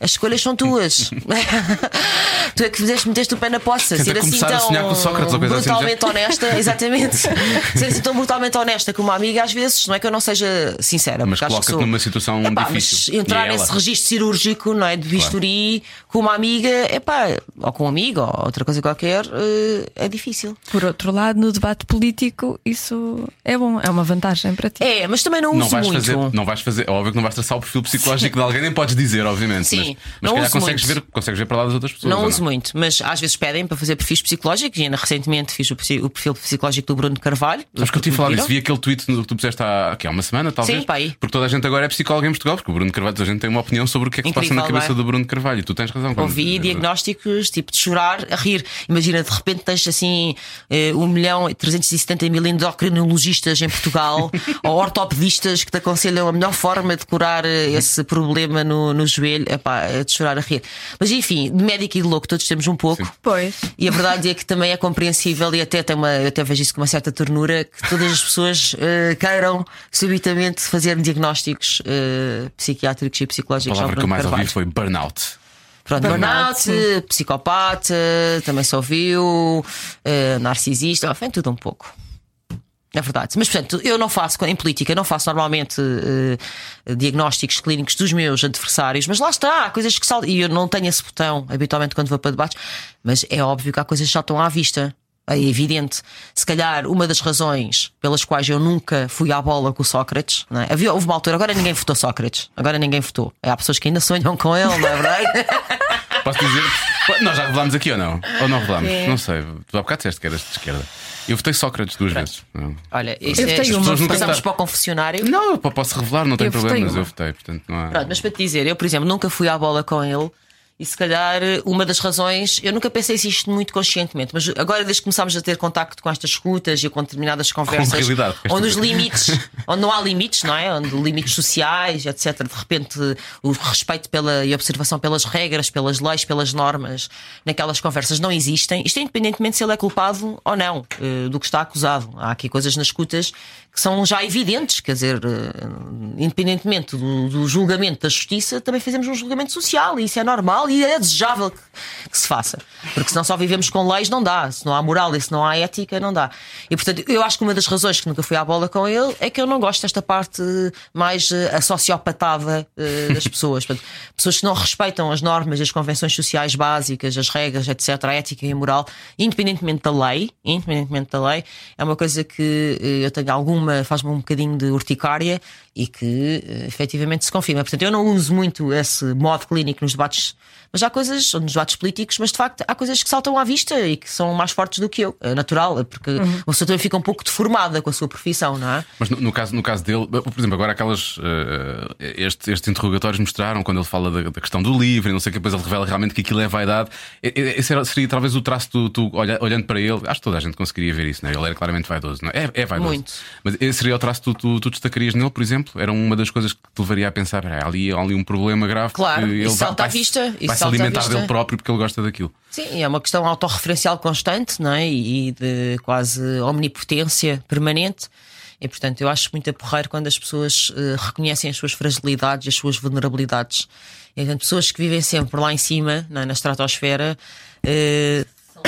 As escolhas são tuas. tu é que fizeste, meteste o pé na poça. Tenta Ser assim a tão sonhar com Sócrates ou coisa assim brutalmente honesta, exatamente. Ser assim tão brutalmente honesta com uma amiga, às vezes, não é que eu não seja sincera. Mas coloca-te sou- numa situação Epá, difícil. Mas entrar nesse registro cirúrgico, não é? De bisturi com uma amiga, epá, ou com um amigo, ou outra coisa qualquer, eh, é difícil. Por outro lado, no debate político, isso é bom, é uma vantagem para ti. É, mas também não uso Não vais, muito. fazer, não vais fazer, óbvio que não vais traçar o perfil psicológico de alguém, nem podes dizer, obviamente. Sim, mas mas não se calhar uso consegues muito. ver, consegues ver para lá das outras pessoas. Não ou uso muito, mas às vezes pedem para fazer perfis psicológicos. E ainda recentemente fiz o perfil, o perfil psicológico do Bruno Carvalho. Sabes que eu tive a falar Viram? disso, vi aquele tweet que tu puseste há, aqui, há uma semana, talvez. Sim, pá, aí. Porque toda a gente agora é psicólogo em Portugal, porque o Bruno Carvalho, toda a gente tem uma opinião sobre o que é que se passa Incrível, na cabeça não é? do Bruno Carvalho. E tu tens razão. Ouvi diagnósticos tipo de chorar a rir. Imagina, de repente tens assim eh, 1 milhão e 370 mil endocrinologistas em Portugal ou ortopedistas que te aconselham a melhor forma de curar eh, esse problema no, no joelho. Epá, de chorar a rir. Mas enfim, de médico e de louco, todos temos um pouco. Pois. E a verdade é que também é compreensível e até tem uma, eu até vejo isso com uma certa ternura que todas as pessoas eh, queiram subitamente fazer diagnósticos eh, psiquiátricos e A psicológicos. ao palavra que eu mais ouvi Carvalho. foi burnout. Pronto, Burnout, burnout, psicopata, também se ouviu, eh, narcisista, enfim, tudo um pouco. É verdade. Mas, portanto, eu não faço, em política, não faço normalmente eh, diagnósticos clínicos dos meus adversários, mas lá está, há coisas que saltam. E eu não tenho esse botão habitualmente quando vou para debates, mas é óbvio que há coisas que já estão à vista. É evidente. Se calhar, uma das razões pelas quais eu nunca fui à bola com o Sócrates, não é? Havia, houve uma altura, agora ninguém votou Sócrates, agora ninguém votou. Há pessoas que ainda sonham com ele, não é verdade? Posso dizer? Nós já revelámos aqui ou não? Ou não revelámos? Não sei. Tu há bocado disseste que eras de esquerda. Eu votei Sócrates duas vezes. Não. Olha, isto Eu é, votei uma, passamos votaram. para o confessionário. Não, eu posso revelar, não tem Eu problema, mas eu votei, portanto não há. Pronto, mas para te dizer, eu, por exemplo, nunca fui à bola com ele. E se calhar uma das razões, eu nunca pensei isto muito conscientemente, mas agora desde que começámos a ter contacto com estas escutas e com determinadas conversas, esta onde os limites, onde não há limites, não é? Onde limites sociais, etc. De repente o respeito pela, e observação pelas regras, pelas leis, pelas normas, naquelas conversas não existem. Isto é independentemente se ele é culpado ou não eh, do que está acusado. Há aqui coisas nas escutas que são já evidentes, quer dizer, eh, independentemente do, do julgamento da justiça, também fazemos um julgamento social e isso é normal e é desejável que, que se faça. Porque senão só vivemos com leis, não dá. Se não há moral e se não há ética, não dá. E portanto, eu acho que uma das razões que nunca fui à bola com ele é que eu não gosto desta parte mais eh, a sociopatada eh, das pessoas. Portanto, pessoas que não respeitam as normas as convenções sociais básicas, as regras, etc., a ética e a moral, independentemente da lei, independentemente da lei, é uma coisa que eh, eu tenho alguma, faz-me um bocadinho de urticária e que eh, efetivamente se confirma. Portanto, eu não uso muito esse modo clínico nos debates, mas há coisas, nos debates políticos, mas de facto há coisas que saltam à vista e que são mais fortes do que eu. É natural, porque uma pessoa também fica um pouco deformada com a sua profissão, não é? Mas no, no caso, no caso dele, por exemplo, agora aquelas. eh, estes, estes interrogatórios mostraram quando ele fala da, da questão do livro e não sei o que, depois ele revela realmente que aquilo é vaidade. Esse era- seria talvez o traço do tu olha- olhando para ele. Acho que toda a gente conseguiria ver isso, não é? Ele era claramente vaidoso, não é? É, é vaidoso. Muito. Mas esse seria o traço que tu, tu, tu destacarias nele, por exemplo? Era uma das coisas que te levaria a pensar: "Peraí, há ali, há ali um problema grave. Claro, que ele isso vai, salta à vai- vista, Vai se alimentar vista. dele próprio porque ele gosta daquilo. Sim, é uma questão autorreferencial constante não é? e de quase omnipotência permanente. E portanto, eu acho muito porreiro quando as pessoas eh, reconhecem as suas fragilidades e as suas vulnerabilidades. E, portanto, pessoas que vivem sempre lá em cima, não é? na estratosfera, eh, são,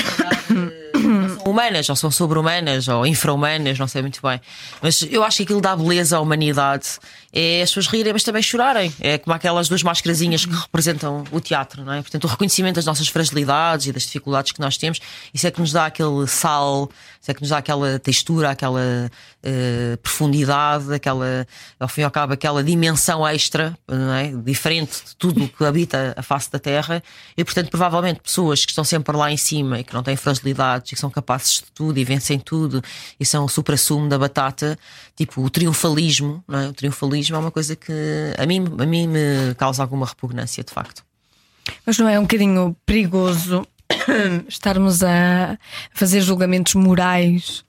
humanas, ou são sobre-humanas, ou infra-humanas, não sei muito bem. Mas eu acho que aquilo dá beleza à humanidade é as pessoas rirem, mas também chorarem. É como aquelas duas mascarazinhas que representam o teatro, não é? Portanto, o reconhecimento das nossas fragilidades e das dificuldades que nós temos, isso é que nos dá aquele sal, isso é que nos dá aquela textura, aquela eh, profundidade, aquela, ao fim e ao cabo, aquela dimensão extra, não é? Diferente de tudo que habita a face da Terra. E, portanto, provavelmente pessoas que estão sempre lá em cima e que não têm fragilidades e que são capazes de tudo e vencem tudo e são o supra-sumo da batata, tipo o triunfalismo, não é? O triunfalismo é uma coisa que a mim, a mim me causa alguma repugnância, de facto. Mas não é um bocadinho perigoso estarmos a fazer julgamentos morais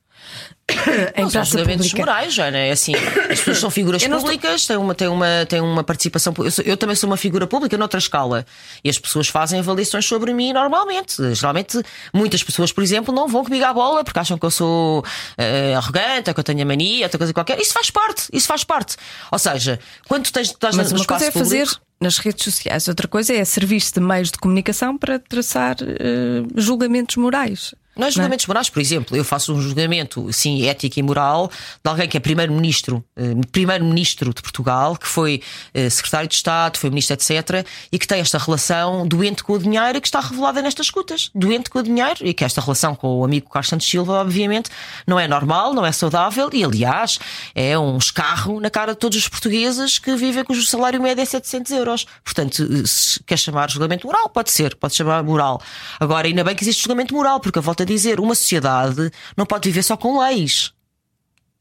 em Não, são praça julgamentos pública. morais, Joana. É assim, as pessoas são figuras não estou- públicas, têm uma, têm, uma, têm uma participação. Eu, sou- eu também sou uma figura pública noutra escala. E as pessoas fazem avaliações sobre mim normalmente. Geralmente, muitas pessoas, por exemplo, não vão comigo à bola porque acham que eu sou eh, arrogante, ou que eu tenho a mania, outra coisa qualquer. Isso faz parte, isso faz parte. Ou seja, quando tu tens, estás Mas no uma espaço coisa é fazer público, nas redes sociais, outra coisa é servir-se de meios de comunicação para traçar eh, julgamentos morais. Não é Não julgamentos morais, por exemplo, eu faço um julgamento sim, ético e moral de alguém que é primeiro-ministro, eh, primeiro-ministro de Portugal, que foi eh, secretário de Estado, foi ministro, etc., e que tem esta relação doente com o dinheiro que está revelada nestas escutas. Doente com o dinheiro, e que esta relação com o amigo Carlos Santos Silva, obviamente, não é normal, não é saudável, e aliás, é um escarro na cara de todos os portugueses que vivem cujo salário médio é 700 euros. Portanto, eh, se quer chamar julgamento moral, pode ser, pode chamar moral. Agora, ainda bem que existe julgamento moral, porque a dizer, uma sociedade não pode viver só com leis.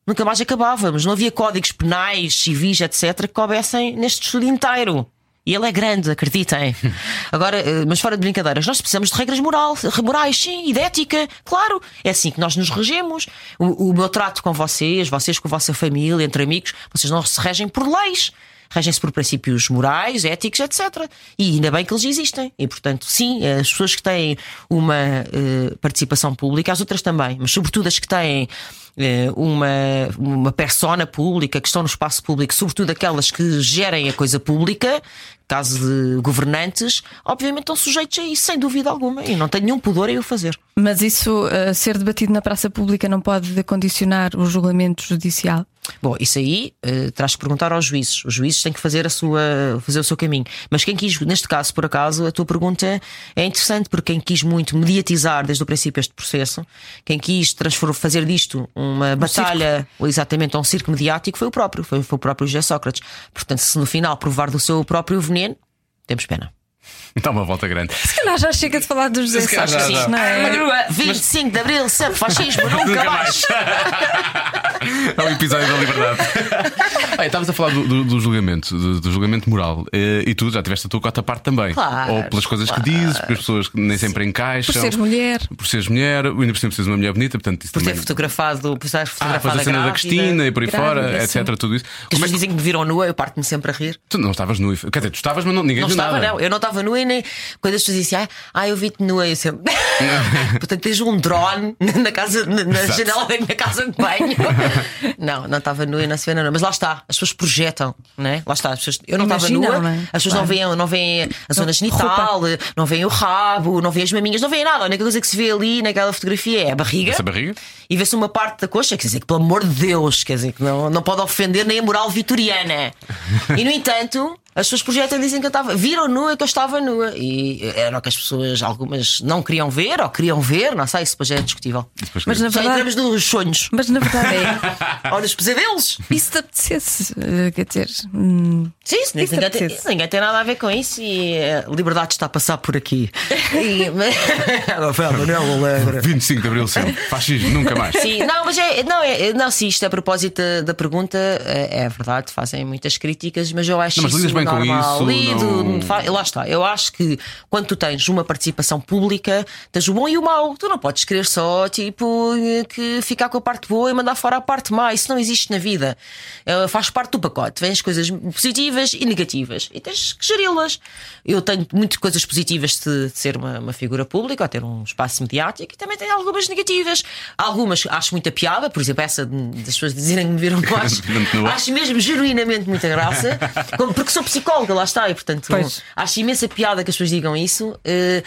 Nunca mais acabávamos. Não havia códigos penais, civis, etc., que coubessem neste estudo inteiro. E ele é grande, acreditem. Agora, eh, mas fora de brincadeiras, nós precisamos de regras moral, morais, sim, e de ética, claro. É assim que nós nos regemos. O, o meu trato com vocês, vocês com a vossa família, entre amigos, vocês não se regem por leis. Regem-se por princípios morais, éticos, etc. E ainda bem que eles existem. E, portanto, sim, as pessoas que têm uma eh, participação pública, as outras também, mas sobretudo as que têm eh, uma, uma persona pública, que estão no espaço público, sobretudo aquelas que gerem a coisa pública, caso de governantes, obviamente estão sujeitos a isso, sem dúvida alguma. E não tenho nenhum pudor em o fazer. Mas isso, eh, ser debatido na praça pública, não pode condicionar o julgamento judicial? Bom, isso aí eh, terás que perguntar aos juízes. Os juízes têm que fazer, a sua, fazer o seu caminho. Mas quem quis, neste caso, por acaso, a tua pergunta é interessante, porque quem quis muito mediatizar desde o princípio este processo, quem quis fazer disto uma batalha, ou exatamente um circo mediático, foi o próprio, foi, foi o próprio José Sócrates. Portanto, se no final provar do seu próprio veneno, temos pena. Dá uma volta grande. Se calhar já chega de falar dos José Se calhar já, Sócrates, já. não é? Olha, 25 de Abril, sempre fascismo, nunca mais. É o episódio da liberdade. Olha, Estavas a falar do, do- do julgamento, do, do julgamento moral. eh, E tu já tiveste a tua cota parte também. Claro, Ou pelas coisas que dizes, porque as pessoas que nem sempre encaixam. Por seres mulher. Por seres mulher, ainda por cima precisas de uma mulher bonita, portanto isso Por ter também. fotografado, por estar Ah, fotografada depois a cena da grávida. Cristina e por aí grávida, fora, sim. etc. Tudo isso. As Como é pessoas que dizem que me viram nua, eu parto-me sempre a rir. tu não estavas nu? Quer dizer, tu estavas, mas não, ninguém Não viu estava, nada. não. Eu não estava nua e nem. Quando as pessoas dizem, ah, eu vi-te nua, eu sempre. Portanto, tens um drone na, casa, na, janela da minha casa de banho. não, não estava nua e não se vê nada. Mas lá está, as pessoas projetam, não é? Lá está, as pessoas, eu não estava nua, não é? as pessoas não Claro. veem, não veem a zona genital, não veem o rabo, não veem as maminhas, não veem nada. A única coisa que se vê ali naquela fotografia é a barriga. Essa barriga? E vê-se uma parte da coxa, quer dizer, que pelo amor de Deus, quer dizer, que não, não pode ofender nem a moral vitoriana. E no entanto, as pessoas projetam e dizem que eu estava. Viram nua que eu estava nua. E era o que as pessoas, algumas, não queriam ver, ou queriam ver, não sei, isso depois é discutível. Depois Mas na Já verdade, entramos nos sonhos. mas na verdade é. Ou nos pesadelos. E se te apetecesse, eh, quer dizer, hum, Sim, isso, Isso ninguém, é tem, isso ninguém tem nada a ver com isso e a liberdade está a passar por aqui. E, mas... Rafael Manuel Alegre. 25 de Abril sempre. Fascismo, nunca mais. Sim, não, mas é, não, é, não, sim, isto a propósito da, pergunta, é, é verdade, fazem muitas críticas, mas eu acho Não, mas isso lidas bem com normal. isso, Lido, não- lá está. Eu acho que quando tu tens uma participação pública, tens o bom e o mau. Tu não podes querer só, tipo, que ficar com a parte boa e mandar fora a parte má. Isso não existe na vida. É, faz parte do pacote. As coisas positivas e negativas e tens que geri-las. Eu tenho muitas coisas positivas de, de ser uma, uma figura pública ou ter um espaço mediático e também tenho algumas negativas. Algumas acho muita piada, por exemplo, essa das pessoas dizerem que me viram mais. Acho mesmo genuinamente muita graça, porque sou psicóloga, lá está, e portanto Pois. acho imensa piada que as pessoas digam isso. Eh,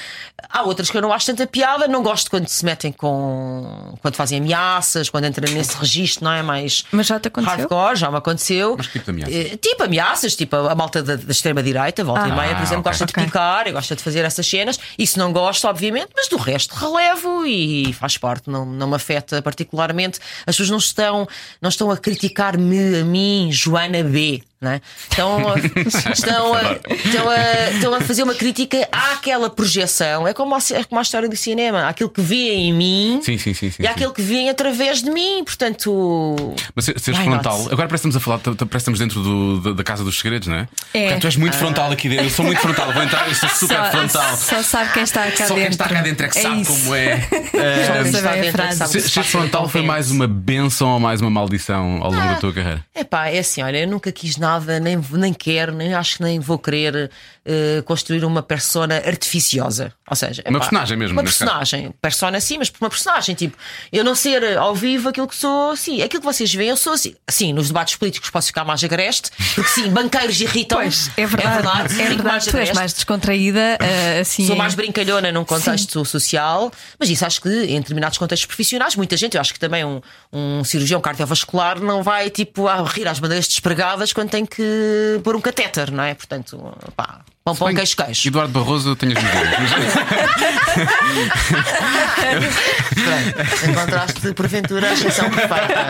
há outras que eu não acho tanta piada, não gosto quando se metem com. quando fazem ameaças, quando entram nesse registro, não é? Mais Mas já te aconteceu? hardcore, já me aconteceu. Mas que tipo de ameaças? Eh, tipo ameaças, tipo a, a malta da, da extrema-direita, volta e Ah, meia, por exemplo, ok. gosta de picar e gosta de fazer essas cenas. Isso não gosto, obviamente, mas do resto relevo e faz parte, não, não me afeta particularmente. As pessoas não estão, não estão a criticar-me, a mim, Joana B. não é? Estão, a- estão, a, estão, a, estão a fazer uma crítica àquela projeção. É como a, é como a história do cinema: há aquilo que vêem em mim Sim, sim, sim. sim, e há aquilo que vêem através de mim. Portanto, Mas ser- seres Why frontal. not? Agora parece que estamos a falar, parece que estamos dentro do- da, da Casa dos Segredos, não é? É. Porque tu és muito frontal aqui dentro. Eu sou muito frontal, vou entrar, eu sou super só, frontal. só sabe quem está cá Só dentro. quem está cá dentro é que sabe isso. como é. Só Eh, dentro é. Ser se frontal foi convence. mais uma benção ou mais uma maldição ao longo da tua carreira? É pá, é assim, olha, eu nunca quis nada, nem, nem quero, nem acho que nem vou querer eh, construir uma persona artificiosa. Ou seja, Uma epá, personagem mesmo, Uma neste caso. personagem. Persona sim, mas uma personagem. Tipo, eu não ser eh, ao vivo aquilo que sou, sim. Aquilo que vocês veem, eu sou assim. Sim, nos debates políticos posso ficar mais agreste, porque sim, banqueiros irritam. Pois, é verdade. É verdade, fico tu és mais descontraída, eh, assim. Sou mais brincalhona num contexto social, mas isso acho que em determinados contextos profissionais, muita gente, eu acho que também um, um cirurgião cardiovascular não vai tipo a rir às bandeiras despregadas quando tem que pôr um catéter, não é? Portanto, pá, pão, pão, queijo, queijo. Eduardo Barroso, eu tenho as dúvidas. Pronto, encontraste porventura a exceção perfeita.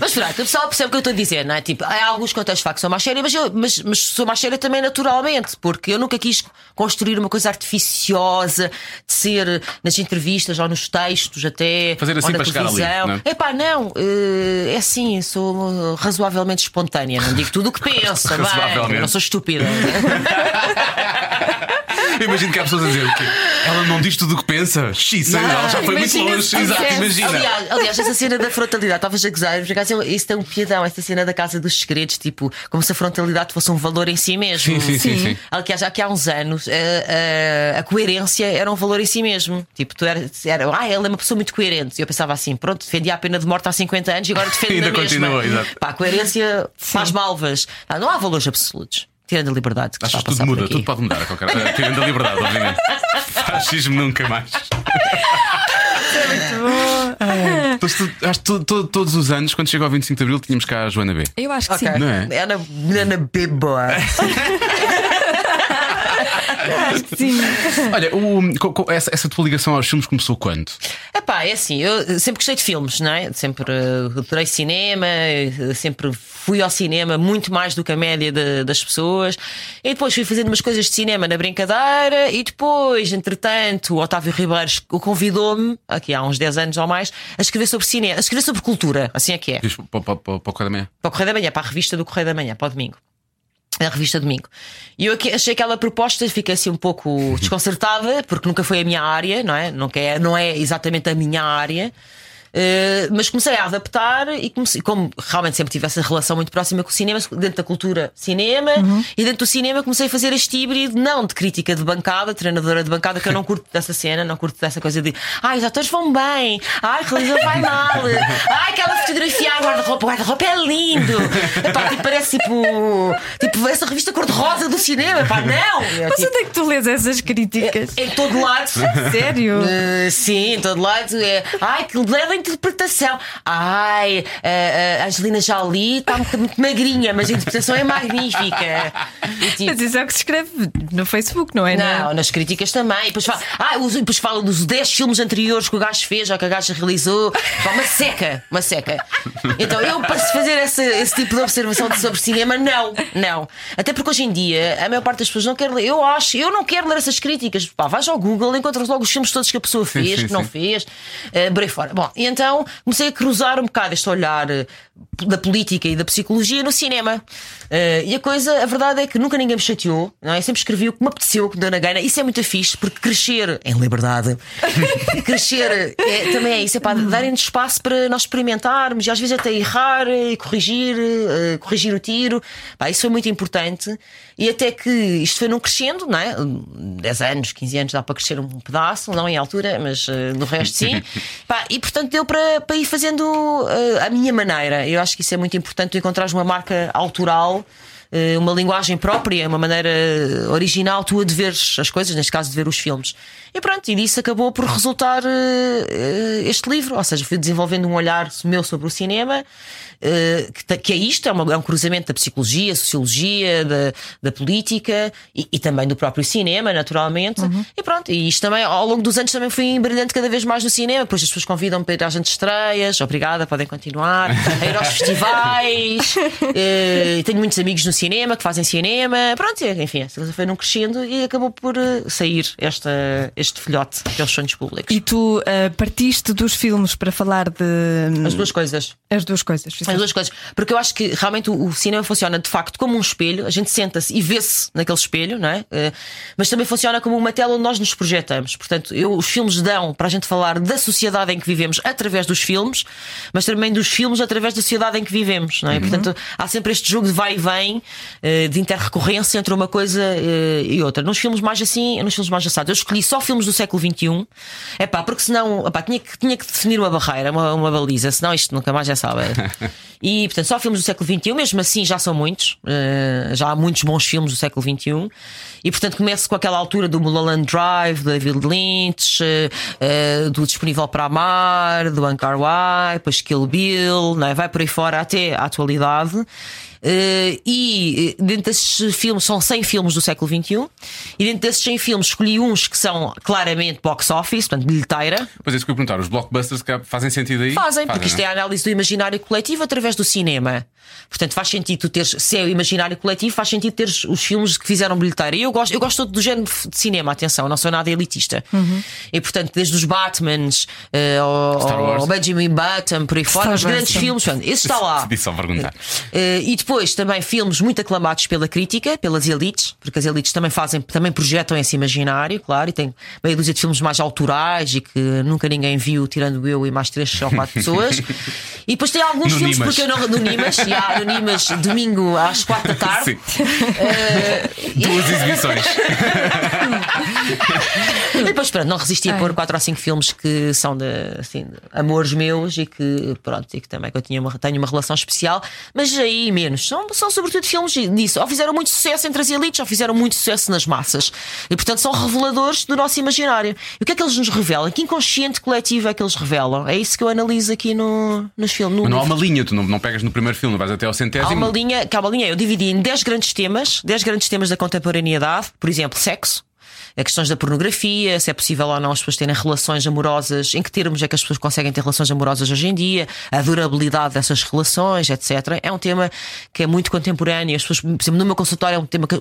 mas pronto, o pessoal percebe o que eu estou a dizer, não é? Tipo, há alguns contextos de facto sou mais séria, mas, eu, mas, mas sou mais séria também naturalmente, porque eu nunca quis construir uma coisa artificiosa de ser nas entrevistas ou nos textos, até Fazer assim ou na para chegar ali, televisão. não é? Epá, não, eh, é assim, sou razoavelmente espontânea, não digo tudo o que penso, bem, não sou estúpida. Imagino que há pessoas a dizer que ela não diz tudo o que pensa. Xisa, ela já foi muito longe. Exato, aliás, imagina. Aliás, aliás, essa cena da frontalidade, estavas a gozar, por acaso, isso tem um piadão, essa cena da Casa dos Segredos, tipo, como se a frontalidade fosse um valor em si mesmo. Sim, sim, sim, sim. Aliás, já que há uns anos a, a- a coerência era um valor em si mesmo. Tipo, tu era, era ah, ela é uma pessoa muito coerente. E eu pensava assim, pronto, defendia a pena de morte há 50 anos e agora defende Ainda a mesma. continua, exato. Pá, a coerência faz malvas. Não há valores absolutos. Tirando a liberdade que Achas que tudo muda, tudo pode mudar a qualquer. Tirando a liberdade, obviamente. Fascismo nunca mais. Então, se tu- acho que to- to- todos os anos, quando chega ao 25 de Abril, tínhamos cá a Joana B. Eu acho que Ok. sim. Não é? Ana, Ana Sim. Olha, o- co- co- essa, essa tua ligação aos filmes começou quando? Epá, é assim, eu sempre gostei de filmes, não é? Sempre uh, adorei cinema, eh, sempre fui ao cinema muito mais do que a média das pessoas. E depois fui fazendo umas coisas de cinema na brincadeira. E depois, entretanto, o Otávio Ribeiros o convidou-me, aqui há uns 10 anos ou mais, a escrever sobre cinema, a escrever sobre cultura. Assim é que é. Diz para o Correio da Manhã. Para o Correio da Manhã, para a revista do Correio da Manhã, para o domingo. A revista Domingo. E eu achei aquela proposta, fiquei assim um pouco desconcertada, porque nunca foi a minha área, não é? Nunca é, não é exatamente a minha área. Eh, mas comecei a adaptar e comecei, como realmente sempre tive essa relação muito próxima com o cinema, dentro da cultura cinema, e dentro do cinema comecei a fazer este híbrido, não de crítica de bancada, treinadora de bancada, que eu não curto dessa cena, não curto dessa coisa de ai, os atores vão bem, ai, o realizador vai mal, ai, aquela fotografia, guarda-roupa, guarda-roupa é lindo. Epá, tipo, parece tipo, tipo essa revista cor-de-rosa do cinema, pá, não! É, Mas tipo, onde é que tu lês essas críticas? em todo lado. Sério? Uh, sim, em todo lado é. Ai, que leva interpretação. Ai, a, a Angelina Jolie está muito, muito magrinha, mas a interpretação é magnífica. E, tipo, Mas isso é o que se escreve no Facebook, não é? não, nas críticas também. E depois fala, ah, os- depois fala dos 10 filmes anteriores que o gajo fez ou que a gaja realizou. Pá, uma seca, uma seca. Então eu, para se fazer esse, esse tipo de observação de- sobre cinema, não, não. Até porque hoje em dia a maior parte das pessoas não quer ler. Eu acho, eu não quero ler essas críticas. Pá, vais ao Google, encontras logo os filmes todos que a pessoa fez, sim, que não sim. fez, uh, por aí fora. Bom, e então comecei a cruzar um bocado este olhar eh, da política e da psicologia no cinema. Eh, e a coisa, a verdade é que nunca ninguém me chateou, não é? Eu sempre escrevi o que me apeteceu, o que me deu na gana. Isso é muito fixe, porque crescer em liberdade, crescer é, também é isso, é para darem-nos espaço para nós experimentarmos e às vezes até errar e corrigir, eh, corrigir o tiro. Pá, isso foi muito importante. E até que isto foi num crescendo, não é? 10 anos, 15 anos dá para crescer um pedaço, não em altura, mas eh, no resto sim. Pá, e portanto deu para, para ir fazendo eh, a minha maneira. Eu acho que isso é muito importante, tu encontrares uma marca autoral. eh, Uma linguagem própria, uma maneira original tua de ver as coisas, neste caso de ver os filmes. E pronto, e disso acabou por resultar eh, este livro. Ou seja, fui desenvolvendo um olhar meu sobre o cinema que, te- que é isto, é, uma- é um cruzamento da psicologia, sociologia, da, da política e, e também do próprio cinema, naturalmente. E pronto, e isto também, ao longo dos anos, também fui embrilhando cada vez mais no cinema. Depois as pessoas convidam-me para ir às estreias. Obrigada, podem continuar. A ir aos festivais. Eh, tenho muitos amigos no cinema que fazem cinema. Pronto, enfim, essa coisa foi num crescendo e acabou por eh, sair esta, este filhote que é os sonhos públicos. E tu ah, partiste dos filmes para falar de As duas coisas. as duas coisas. As duas coisas. Porque eu acho que realmente o, o cinema funciona de facto como um espelho. A gente senta-se e vê-se naquele espelho, não é? Eh, mas também funciona como uma tela onde nós nos projetamos. Portanto, eu, os filmes dão para a gente falar da sociedade em que vivemos através dos filmes, mas também dos filmes através da sociedade em que vivemos, não é? Portanto, há sempre este jogo de vai e vem, eh, de interrecorrência entre uma coisa eh, e outra. Nos filmes mais assim, nos filmes mais assados, eu escolhi só filmes do século XXI. É pá, porque senão epá, tinha, que, tinha que definir uma barreira, uma, uma baliza, senão isto nunca mais já sabe. E portanto, só filmes do século XXI, mesmo assim já são muitos, eh, já há muitos bons filmes do século XXI. E portanto, começo com aquela altura do Mulholland Drive, do David Lynch, eh, do Disponível para Amar, do Ancar Wai, depois Kill Bill, é? vai por aí fora até à atualidade. Eh, e eh, dentro desses filmes, são 100 filmes do século XXI, e dentro desses 100 filmes escolhi uns que são claramente box office, portanto, bilheteira. Pois é, isso que eu ia perguntar. Os blockbusters fazem sentido aí? Fazem, porque isto não é a análise do imaginário coletivo através do cinema. Portanto, faz sentido tu teres, se é o imaginário coletivo, faz sentido teres os filmes que fizeram bilheteira. E eu gosto, eu gosto do género de cinema, atenção, não sou nada elitista. E portanto, desde os Batmans eh, ao, ao Benjamin Button, por aí fora, os grandes filmes, portanto, esse está lá. Disse só perguntar. Eh, e depois também filmes muito aclamados pela crítica, pelas elites, porque as elites também fazem, também projetam esse imaginário, claro, e tem meia dúzia de filmes mais autorais e que nunca ninguém viu, tirando eu e mais três ou quatro pessoas. E depois tem alguns No filmes, Nimas. porque eu não. No Nimas, e há no Nimas, domingo às quatro da tarde. Sim. Eh, Duas exibições. E depois, pronto, não resisti a pôr quatro ou cinco filmes que são de, assim, de amores meus e que, pronto, e que também que eu tinha uma, tenho uma relação especial, mas aí menos. São, são sobretudo filmes disso. Ou fizeram muito sucesso entre as elites, ou fizeram muito sucesso nas massas. E portanto são reveladores do nosso imaginário. E o que é que eles nos revelam? Que inconsciente coletivo é que eles revelam? É isso que eu analiso aqui no, nos filmes. no- Mas não há no uma linha, tu não, não pegas no primeiro filme, vais até ao Há centésimo. uma linha, que há uma linha, eu dividi em 10 grandes temas, 10 grandes temas da contemporaneidade, por exemplo, sexo. A questões da pornografia, se é possível ou não as pessoas terem relações amorosas, em que termos é que as pessoas conseguem ter relações amorosas hoje em dia, a durabilidade dessas relações, etc. É um tema que é muito contemporâneo. As pessoas, por exemplo, no meu consultório é um tema que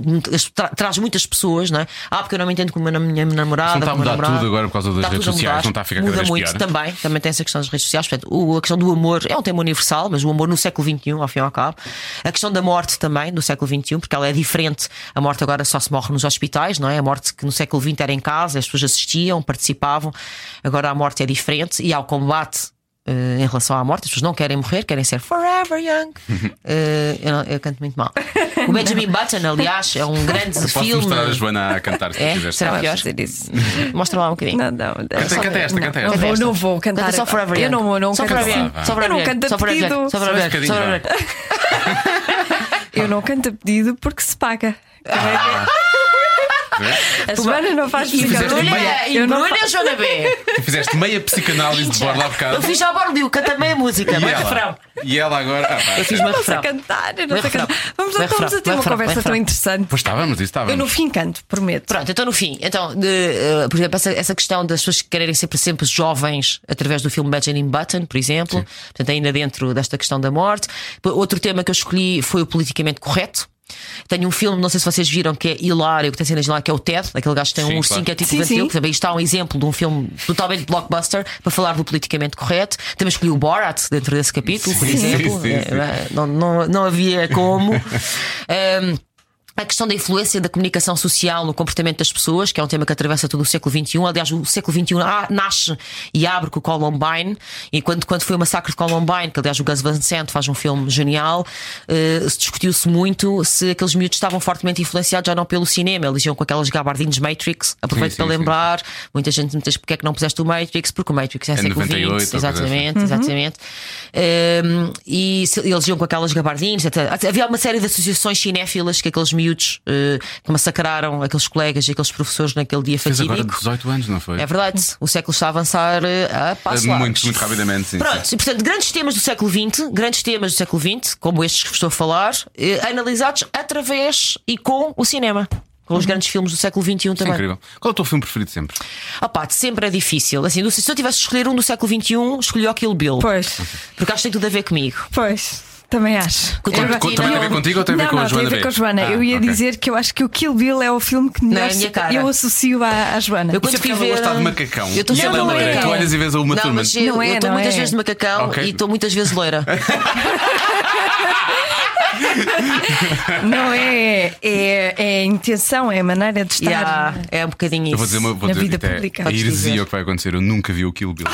tra- traz muitas pessoas, não é? Ah, porque eu não me entendo com a minha namorada. Não está a mudar tudo agora por causa das redes sociais, não está a ficar cada Muda vez muito pior. também, também tem essa questão das redes sociais. Portanto, o- a questão do amor é um tema universal, mas o amor no século XXI, ao fim e ao cabo. A questão da morte também, do século XXI, porque ela é diferente. A morte agora só se morre nos hospitais, não é? A morte que no século XX era em casa, as pessoas assistiam, participavam. Agora a morte é diferente e há o combate. eh, em relação à morte, as pessoas não querem morrer, querem ser forever young. Eh, eu, não- eu canto muito mal. O Benjamin Button, aliás, é um grande Posso filme. mostrar a Joana a cantar se É? quiseres. Será pior? fazer isso. Mostra lá um bocadinho. Não, não. Canta, canta esta, não, canta não esta. vou, não vou cantar. Canta só. Forever Eu Young. não, eu não Só canto assim. Young. Só Forever Eu não Young. canto a Só Forever pedido. Young. Só Forever Young. Só Forever Young. Eu não canto a pedido porque se paga. A Joana não faz E música. fizeste Bruna, e Eu não Bruna, Joana B. Tu fizeste meia psicanálise de borda há bocado. Eu fiz já a Bordeaux, canta meia música, E meio ela? refrão. E ela agora. Ah, pá, Eu fiz sei refrão. cantar, eu não sei cantar. Vamos, lá, estamos a ter uma conversa tão interessante. Pois estávamos, isso estávamos. Eu no fim canto, prometo. Pronto, então no fim, então, de, eh, por exemplo, essa, essa questão das pessoas quererem sempre, sempre jovens através do filme Benjamin Button, por exemplo, portanto, ainda dentro desta questão da morte. Outro tema que eu escolhi foi o politicamente correto. Tenho um filme, não sei se vocês viram, que é hilário, que tem cenas lá, que é o Ted, aquele gajo que tem Sim, um ursinho claro. que é tipo. Portanto, aí está um exemplo de um filme totalmente blockbuster para falar do politicamente correto. Também escolhi o Borat dentro desse capítulo, por exemplo. sim, sim, É, sim. Não, não, não havia como. Ahm, a questão da influência da comunicação social no comportamento das pessoas, que é um tema que atravessa todo o século XXI. Aliás, o século XXI nasce e abre com o Columbine. E quando, quando foi o massacre de Columbine, que aliás o Gus Van Sant faz um filme genial, eh, se discutiu-se muito se aqueles miúdos estavam fortemente influenciados ou não pelo cinema. Eles iam com aquelas gabardines Matrix. Aproveito Sim, para sim, sim. lembrar. Muita gente me diz porque é que não puseste o Matrix, porque o Matrix é, É século 98 ou XX. assim. Exatamente, exatamente. Um, e se- eles iam com aquelas gabardines. até- Havia uma série de associações cinéfilas que aqueles miúdos miúdos eh, que massacraram aqueles colegas e aqueles professores naquele dia Fez agora fatídico. 18 anos, não foi? É verdade, o século está a avançar eh, a passo muito, largos. muito rapidamente, sim. Pronto, sim. e portanto, grandes temas do século XX, grandes temas do século XX, como estes que vos estou a falar, eh, analisados através e com o cinema. Com os grandes filmes do século XXI Isso é também. incrível. Qual é o teu filme preferido sempre? Ah pá, sempre é difícil. Assim, se eu tivesse de escolher um do século XXI, escolhi o Kill Bill. Pois, Porque acho que tem tudo a ver comigo. pois. Também acho. Com- Eu- com- Também tem a ver contigo ou tem a ver não, com a não, Joana tem a ver com a Joana. Ah, eu ia ok. dizer que eu acho que o Kill Bill é o filme que melhor Não, é a cara. eu associo à, à Joana. Eu é porque ela gosta de macacão. Eu estou E sempre loira. é. Tu olhas e vês a Uma Não, eu Não é, estou não muitas é. vezes de macacão e estou muitas vezes loira. Não é, é, é a intenção, é a maneira de estar. Yeah, é um bocadinho isso. Eu vou dizer uma vou Na dizer, vida é pública. a Podes heresia o que vai acontecer. Eu nunca vi o Kill Bill. eu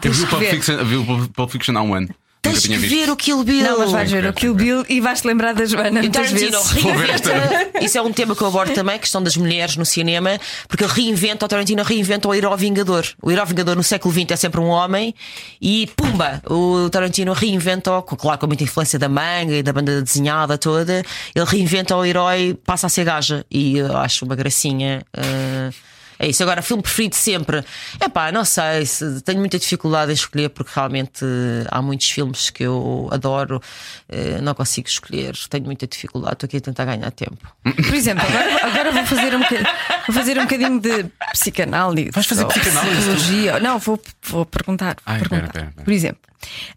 Tens vi o que Pulp ver. Fiction, vi o Pulp Fiction há um ano. Tens que visto. ver o Kill Bill. Não, mas vais ver o Kill Bill e vais-te lembrar da Joana E muitas Tarantino vezes. Reinventa. Isso é um tema que eu abordo também, a questão das mulheres no cinema, porque ele reinventa, o Tarantino reinventa o herói vingador. O herói vingador no século XX é sempre um homem e pumba! O Tarantino reinventa, claro, com muita influência da manga e da banda desenhada toda, ele reinventa o herói, passa a ser gaja. E eu acho uma gracinha. eh, é isso. Agora, filme preferido sempre. É pá, não sei, se- tenho muita dificuldade em escolher porque realmente eh, há muitos filmes que eu adoro, eh, não consigo escolher, tenho muita dificuldade, estou aqui a tentar ganhar tempo. Por exemplo, agora, agora vou, fazer um bocadinho, vou fazer um bocadinho de psicanálise. Vais fazer psicanálise? Psicologia. Não, vou, vou perguntar. Ai, perguntar. espera, espera, espera. Por exemplo,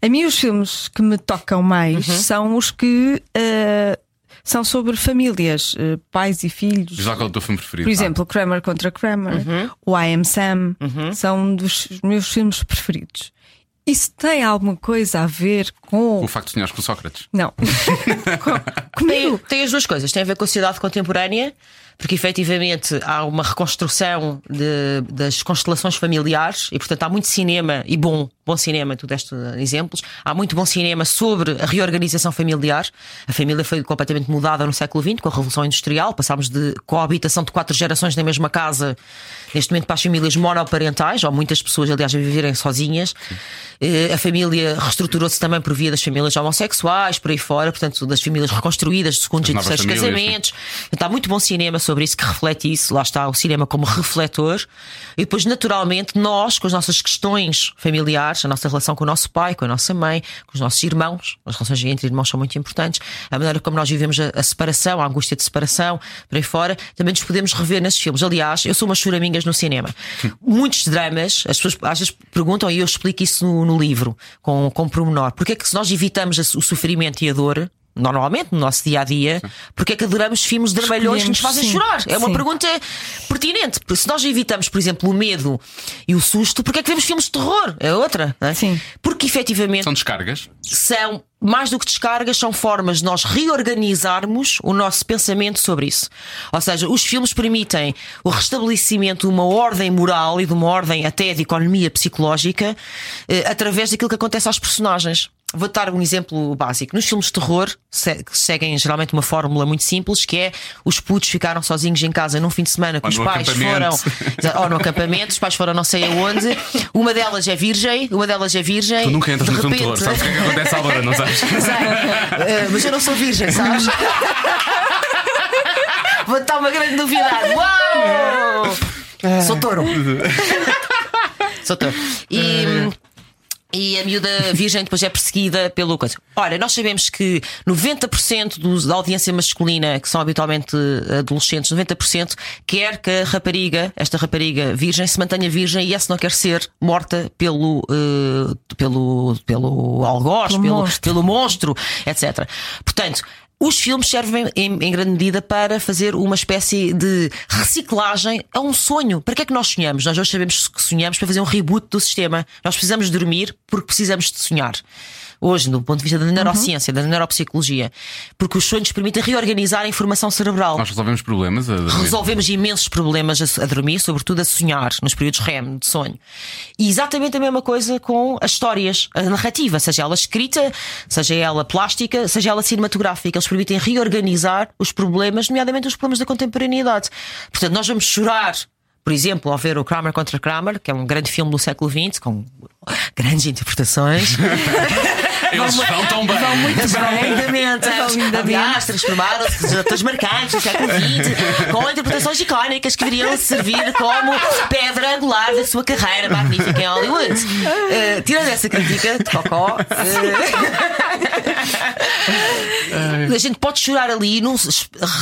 a mim os filmes que me tocam mais Uhum. são os que eh, são sobre famílias, eh, pais e filhos. Lá qual é o teu filme preferido. Por exemplo, Kramer contra Kramer, Uhum. o I Am Sam, são um dos meus filmes preferidos. Isso tem alguma coisa a ver com. O facto de sonhares com Sócrates. Não. Com- Tem, Comigo. tem as duas coisas, tem a ver com a sociedade contemporânea, porque efetivamente há uma reconstrução de- das constelações familiares e, portanto, há muito cinema e bom, bom cinema, tu deste exemplos. Há muito bom cinema sobre a reorganização familiar. A família foi completamente mudada no século XX com a Revolução Industrial. Passámos de coabitação de quatro gerações na mesma casa, neste momento, para as famílias monoparentais, ou muitas pessoas, aliás, a viverem sozinhas. Eh, A família reestruturou-se também por via das famílias homossexuais, por aí fora, portanto, das famílias reconstruídas, de segundos e terceiros famílias, casamentos. Portanto, há muito bom cinema sobre isso que reflete isso. Lá está o cinema como refletor. E depois, naturalmente, nós, com as nossas questões familiares, a nossa relação com o nosso pai, com a nossa mãe, com os nossos irmãos, as relações entre irmãos são muito importantes, a maneira como nós vivemos a, a separação, a angústia de separação, por aí fora, também nos podemos rever nesses filmes. Aliás, eu sou uma choramingas no cinema. Muitos dramas, as pessoas às vezes perguntam, e eu explico isso no, no livro, com, com pormenor. Porque é que se nós evitamos o sofrimento e a dor, normalmente no nosso dia a dia, porque é que adoramos filmes dramalhões que nos fazem sim, chorar? É uma sim. pergunta pertinente. Porque se nós evitamos, por exemplo, o medo e o susto, porque é que vemos filmes de terror? É outra. não é? Sim. Porque efetivamente São descargas. são mais do que descargas, são formas de nós reorganizarmos o nosso pensamento sobre isso. Ou seja, os filmes permitem o restabelecimento de uma ordem moral e de uma ordem até de economia psicológica eh, através daquilo que acontece aos personagens. Vou dar um exemplo básico. Nos filmes de terror, seguem geralmente uma fórmula muito simples, que é os putos ficaram sozinhos em casa num fim de semana que Ou os pais foram. Ou no acampamento, os pais foram não sei aonde. Uma delas é virgem, uma delas é virgem. Tu nunca entras de no filme de terror. repente- Sabes o que é que acontece à hora, não sabes? Sei. Eh, mas eu não sou virgem, sabes? Vou dar uma grande novidade. Uau! Sou touro. Sou touro. E. E a miúda virgem depois é perseguida pelo coisa. Ora, nós sabemos que 90% dos, da audiência masculina, que são habitualmente adolescentes, 90% quer que a rapariga, esta rapariga virgem, se mantenha virgem e essa não quer ser morta pelo, eh, pelo, pelo algoz, Pelo pelo, monstro. pelo monstro, etc. Portanto, os filmes servem em, em grande medida para fazer uma espécie de reciclagem a um sonho. Para que é que nós sonhamos? Nós hoje sabemos que sonhamos para fazer um reboot do sistema. Nós precisamos dormir porque precisamos de sonhar. Hoje, do ponto de vista da neurociência, da neuropsicologia, porque os sonhos permitem reorganizar a informação cerebral. Nós resolvemos problemas. A dormir. Resolvemos imensos problemas a, a dormir, sobretudo a sonhar, nos períodos REM, de sonho. E exatamente a mesma coisa com as histórias, a narrativa, seja ela escrita, seja ela plástica, seja ela cinematográfica. Eles permitem reorganizar os problemas, nomeadamente os problemas da contemporaneidade. Portanto, nós vamos chorar. Por exemplo, ao ver o Kramer contra Kramer, que é um grande filme do século XX, com grandes interpretações. Eles vão tão bem. Vão muito bem. lindamente. Aliás, transformaram-se nos atores marcantes do século XX com interpretações icónicas que deveriam servir como pedra angular da sua carreira magnífica em Hollywood. Eh, tirando essa crítica de Cocó, eh, a gente pode chorar ali. Num,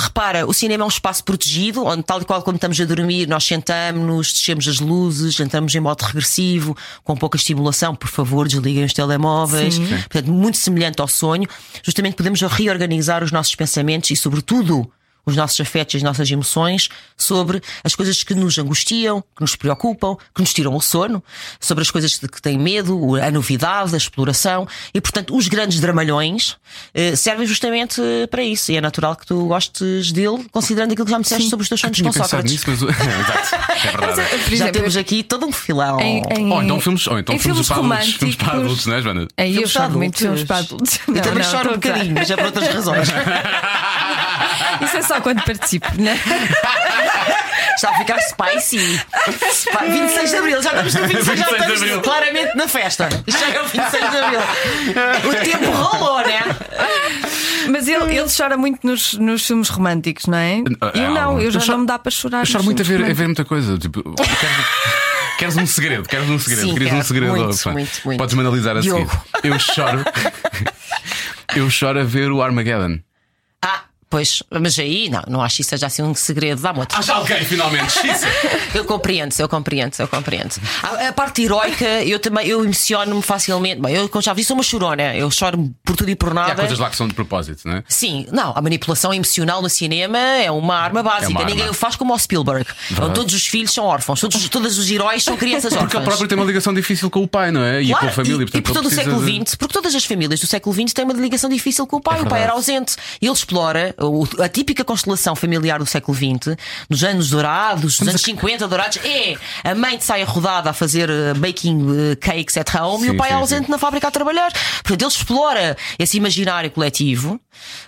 repara, o cinema é um espaço protegido, onde, tal e qual como estamos a dormir, nós sentamos-nos, descemos as luzes, entramos em modo regressivo, com pouca estimulação. Por favor, desliguem os telemóveis. Portanto, muito semelhante ao sonho. Justamente podemos reorganizar os nossos pensamentos e, sobretudo, os nossos afetos e as nossas emoções sobre as coisas que nos angustiam, que nos preocupam, que nos tiram o sono, sobre as coisas de que têm medo, a novidade, a exploração. E, portanto, os grandes dramalhões eh, servem justamente para isso. E é natural que tu gostes dele, considerando aquilo que já me disseste sobre os teus sonhos Tinha com Sócrates. nisso, mas. é verdade. Já temos aqui todo um filão. em, em- Ou então filmes, ou então em filmes, filmes para adultos, românticos. filmes para adultos, não é, Joana? Aí eu Filmes choro muito filmes adultos. para adultos. Eu Não, também não, choro um bocadinho, mas é por outras razões. Isso é só quando participo, né? Está a ficar spicy. Pá, 26 de Abril, já estamos no 26, já 26 de estamos Abril. claramente na festa. Já é o 26 de Abril. O tempo rolou, né? Mas ele, ele chora muito nos, nos filmes românticos, não é? É, Eu não, eu já eu choro- não me dá para chorar. Eu choro muito a ver, a ver muita coisa. Tipo, queres, queres um segredo? Queres um segredo? Sim, Querias um quero. segredo? Muito, Opa, muito, muito. Podes-me analisar a Diogo. seguir. Eu choro. eu choro a ver o Armageddon. Ah, pois, mas aí não, não acho que isso seja assim um segredo. Dá-me outro. Acha alguém, finalmente. Eu compreendo, eu compreendo, eu compreendo. A, a parte heroica, eu também eu emociono-me facilmente. Bem, eu, como já disse, sou uma chorona. Eu choro por tudo e por E nada. há coisas lá que são de propósito, não é? Sim, não, a manipulação emocional no cinema é uma arma básica. É uma Ninguém o faz como o Spielberg. Então, todos os filhos são órfãos, todos, todos os heróis são crianças órfãs. Porque ele próprio tem uma ligação difícil com o pai, não é? E Claro, com a família. e, e portanto, por ele todo o século de- XX, porque todas as famílias do século XX têm uma ligação difícil com o pai. É o pai era ausente. E ele explora a típica constelação familiar do século XX, dos anos dourados, dos anos 50 dourados, é a mãe que sai rodada a fazer eh, baking eh, cakes at home e Sim, o pai sim, ausente sim. na fábrica a trabalhar. Portanto, ele explora esse imaginário coletivo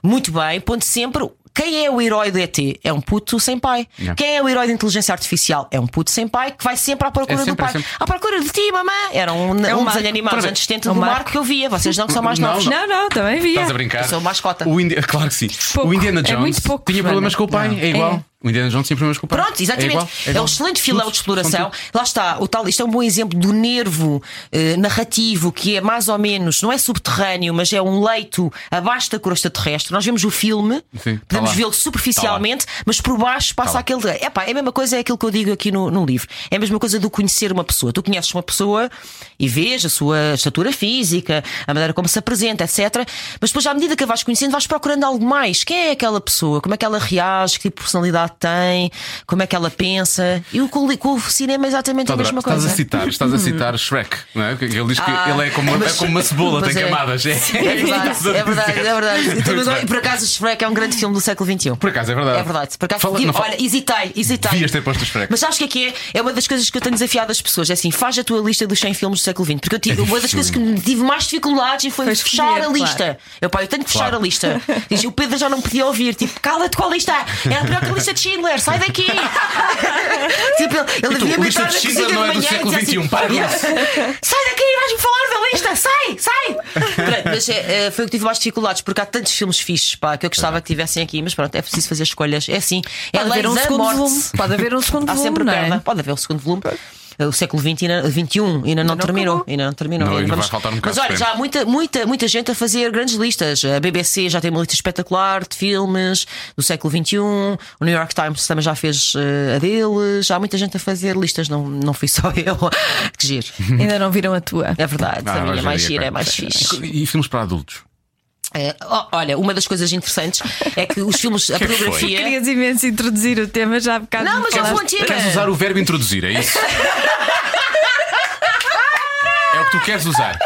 muito bem, pondo sempre. Quem é o herói do ET? É um puto sem pai. Yeah. Quem é o herói da inteligência artificial? É um puto sem pai que vai sempre à procura É sempre, do pai. é sempre. À procura de ti, mamãe. Era um, É um um desenho animado ver. anos 70 É do Marco. Marco que eu via. Vocês não que são mais Não, novos. Não, não, também via. Estás a brincar? Eu sou mascota. O Indi- Claro que sim. Pouco. O Indiana É Jones muito pouco, tinha problemas com o pai. Não. É igual. É. O Indiana Jones com o pai. Pronto, exatamente. É, igual, É, igual. um excelente filão de exploração. Lá está, o tal, isto é um bom exemplo do nervo eh, narrativo que é mais ou menos, não é subterrâneo, mas é um leito abaixo da crosta terrestre. Nós vemos o filme, Sim, tá podemos lá. vê-lo superficialmente, mas por baixo passa lá. aquele. Epá, é a mesma coisa, é aquilo que eu digo aqui no, no livro. É a mesma coisa do conhecer uma pessoa. Tu conheces uma pessoa e vês a sua estatura física, a maneira como se apresenta, etc. Mas depois, à medida que a vais conhecendo, vais procurando algo mais. Quem é aquela pessoa? Como é que ela reage? Que tipo de personalidade tem? Como é que ela pensa? E o, com, o cinema é exatamente a Estás a- mesma estás coisa. a citar, estás a citar Shrek, não é? Ele diz que Ah, ele é como, mas- é como uma cebola, tem é- camadas. É, É verdade, é verdade, é verdade. E tu- Muito E por acaso, Shrek é um grande filme do século XXI. Por acaso, é verdade. É verdade. Por acaso, Fala- olha, hesitei, hesitei. Devias ter posto Shrek. Mas sabes o que é que é? É uma das coisas que eu tenho desafiado as pessoas. É assim, faz a tua lista dos 100 filmes do século XX. Porque eu tive, É uma das coisas que tive mais dificuldades foi fechar a claro. lista. Eu, pá, eu tenho que fechar Claro. a lista. Diz, o Pedro já não podia ouvir. Tipo, cala-te com a lista. Era melhor que a lista de Schindler, sai daqui. tipo, ele, devia lista de Schindler não é do século XXI, assim, para com "Yeah, Sai daqui, vais-me falar da lista, sai, sai. Pronto, mas é, foi o que tive mais dificuldades, porque há tantos filmes fixes pá, que eu gostava que tivessem aqui, mas pronto, é preciso fazer escolhas. É assim, é Pode haver um segundo morte. volume. Pode haver um segundo Há volume. sempre não perda. é? Pode haver o segundo volume. O século XX ainda, XXI ainda não não terminou. Ainda não terminou. Não, ainda Vamos- vai um Mas olha, já há muita, muita, muita gente a fazer grandes listas. A BBC já tem uma lista espetacular de filmes do século XXI. O New York Times também já fez eh, a dele. Já há muita gente a fazer listas. Não, não fui só eu. que giro. Ainda não viram a tua. É verdade. Ah, a minha é mais gira, é mais fixe. E filmes para adultos? É, ó, olha, uma das coisas interessantes é que os filmes, a que é que foi? pornografia. Querias imenso introduzir o tema já há bocado. Não, mas já falaste. vou antiga. Queres usar o verbo introduzir, é isso? é o que tu queres usar.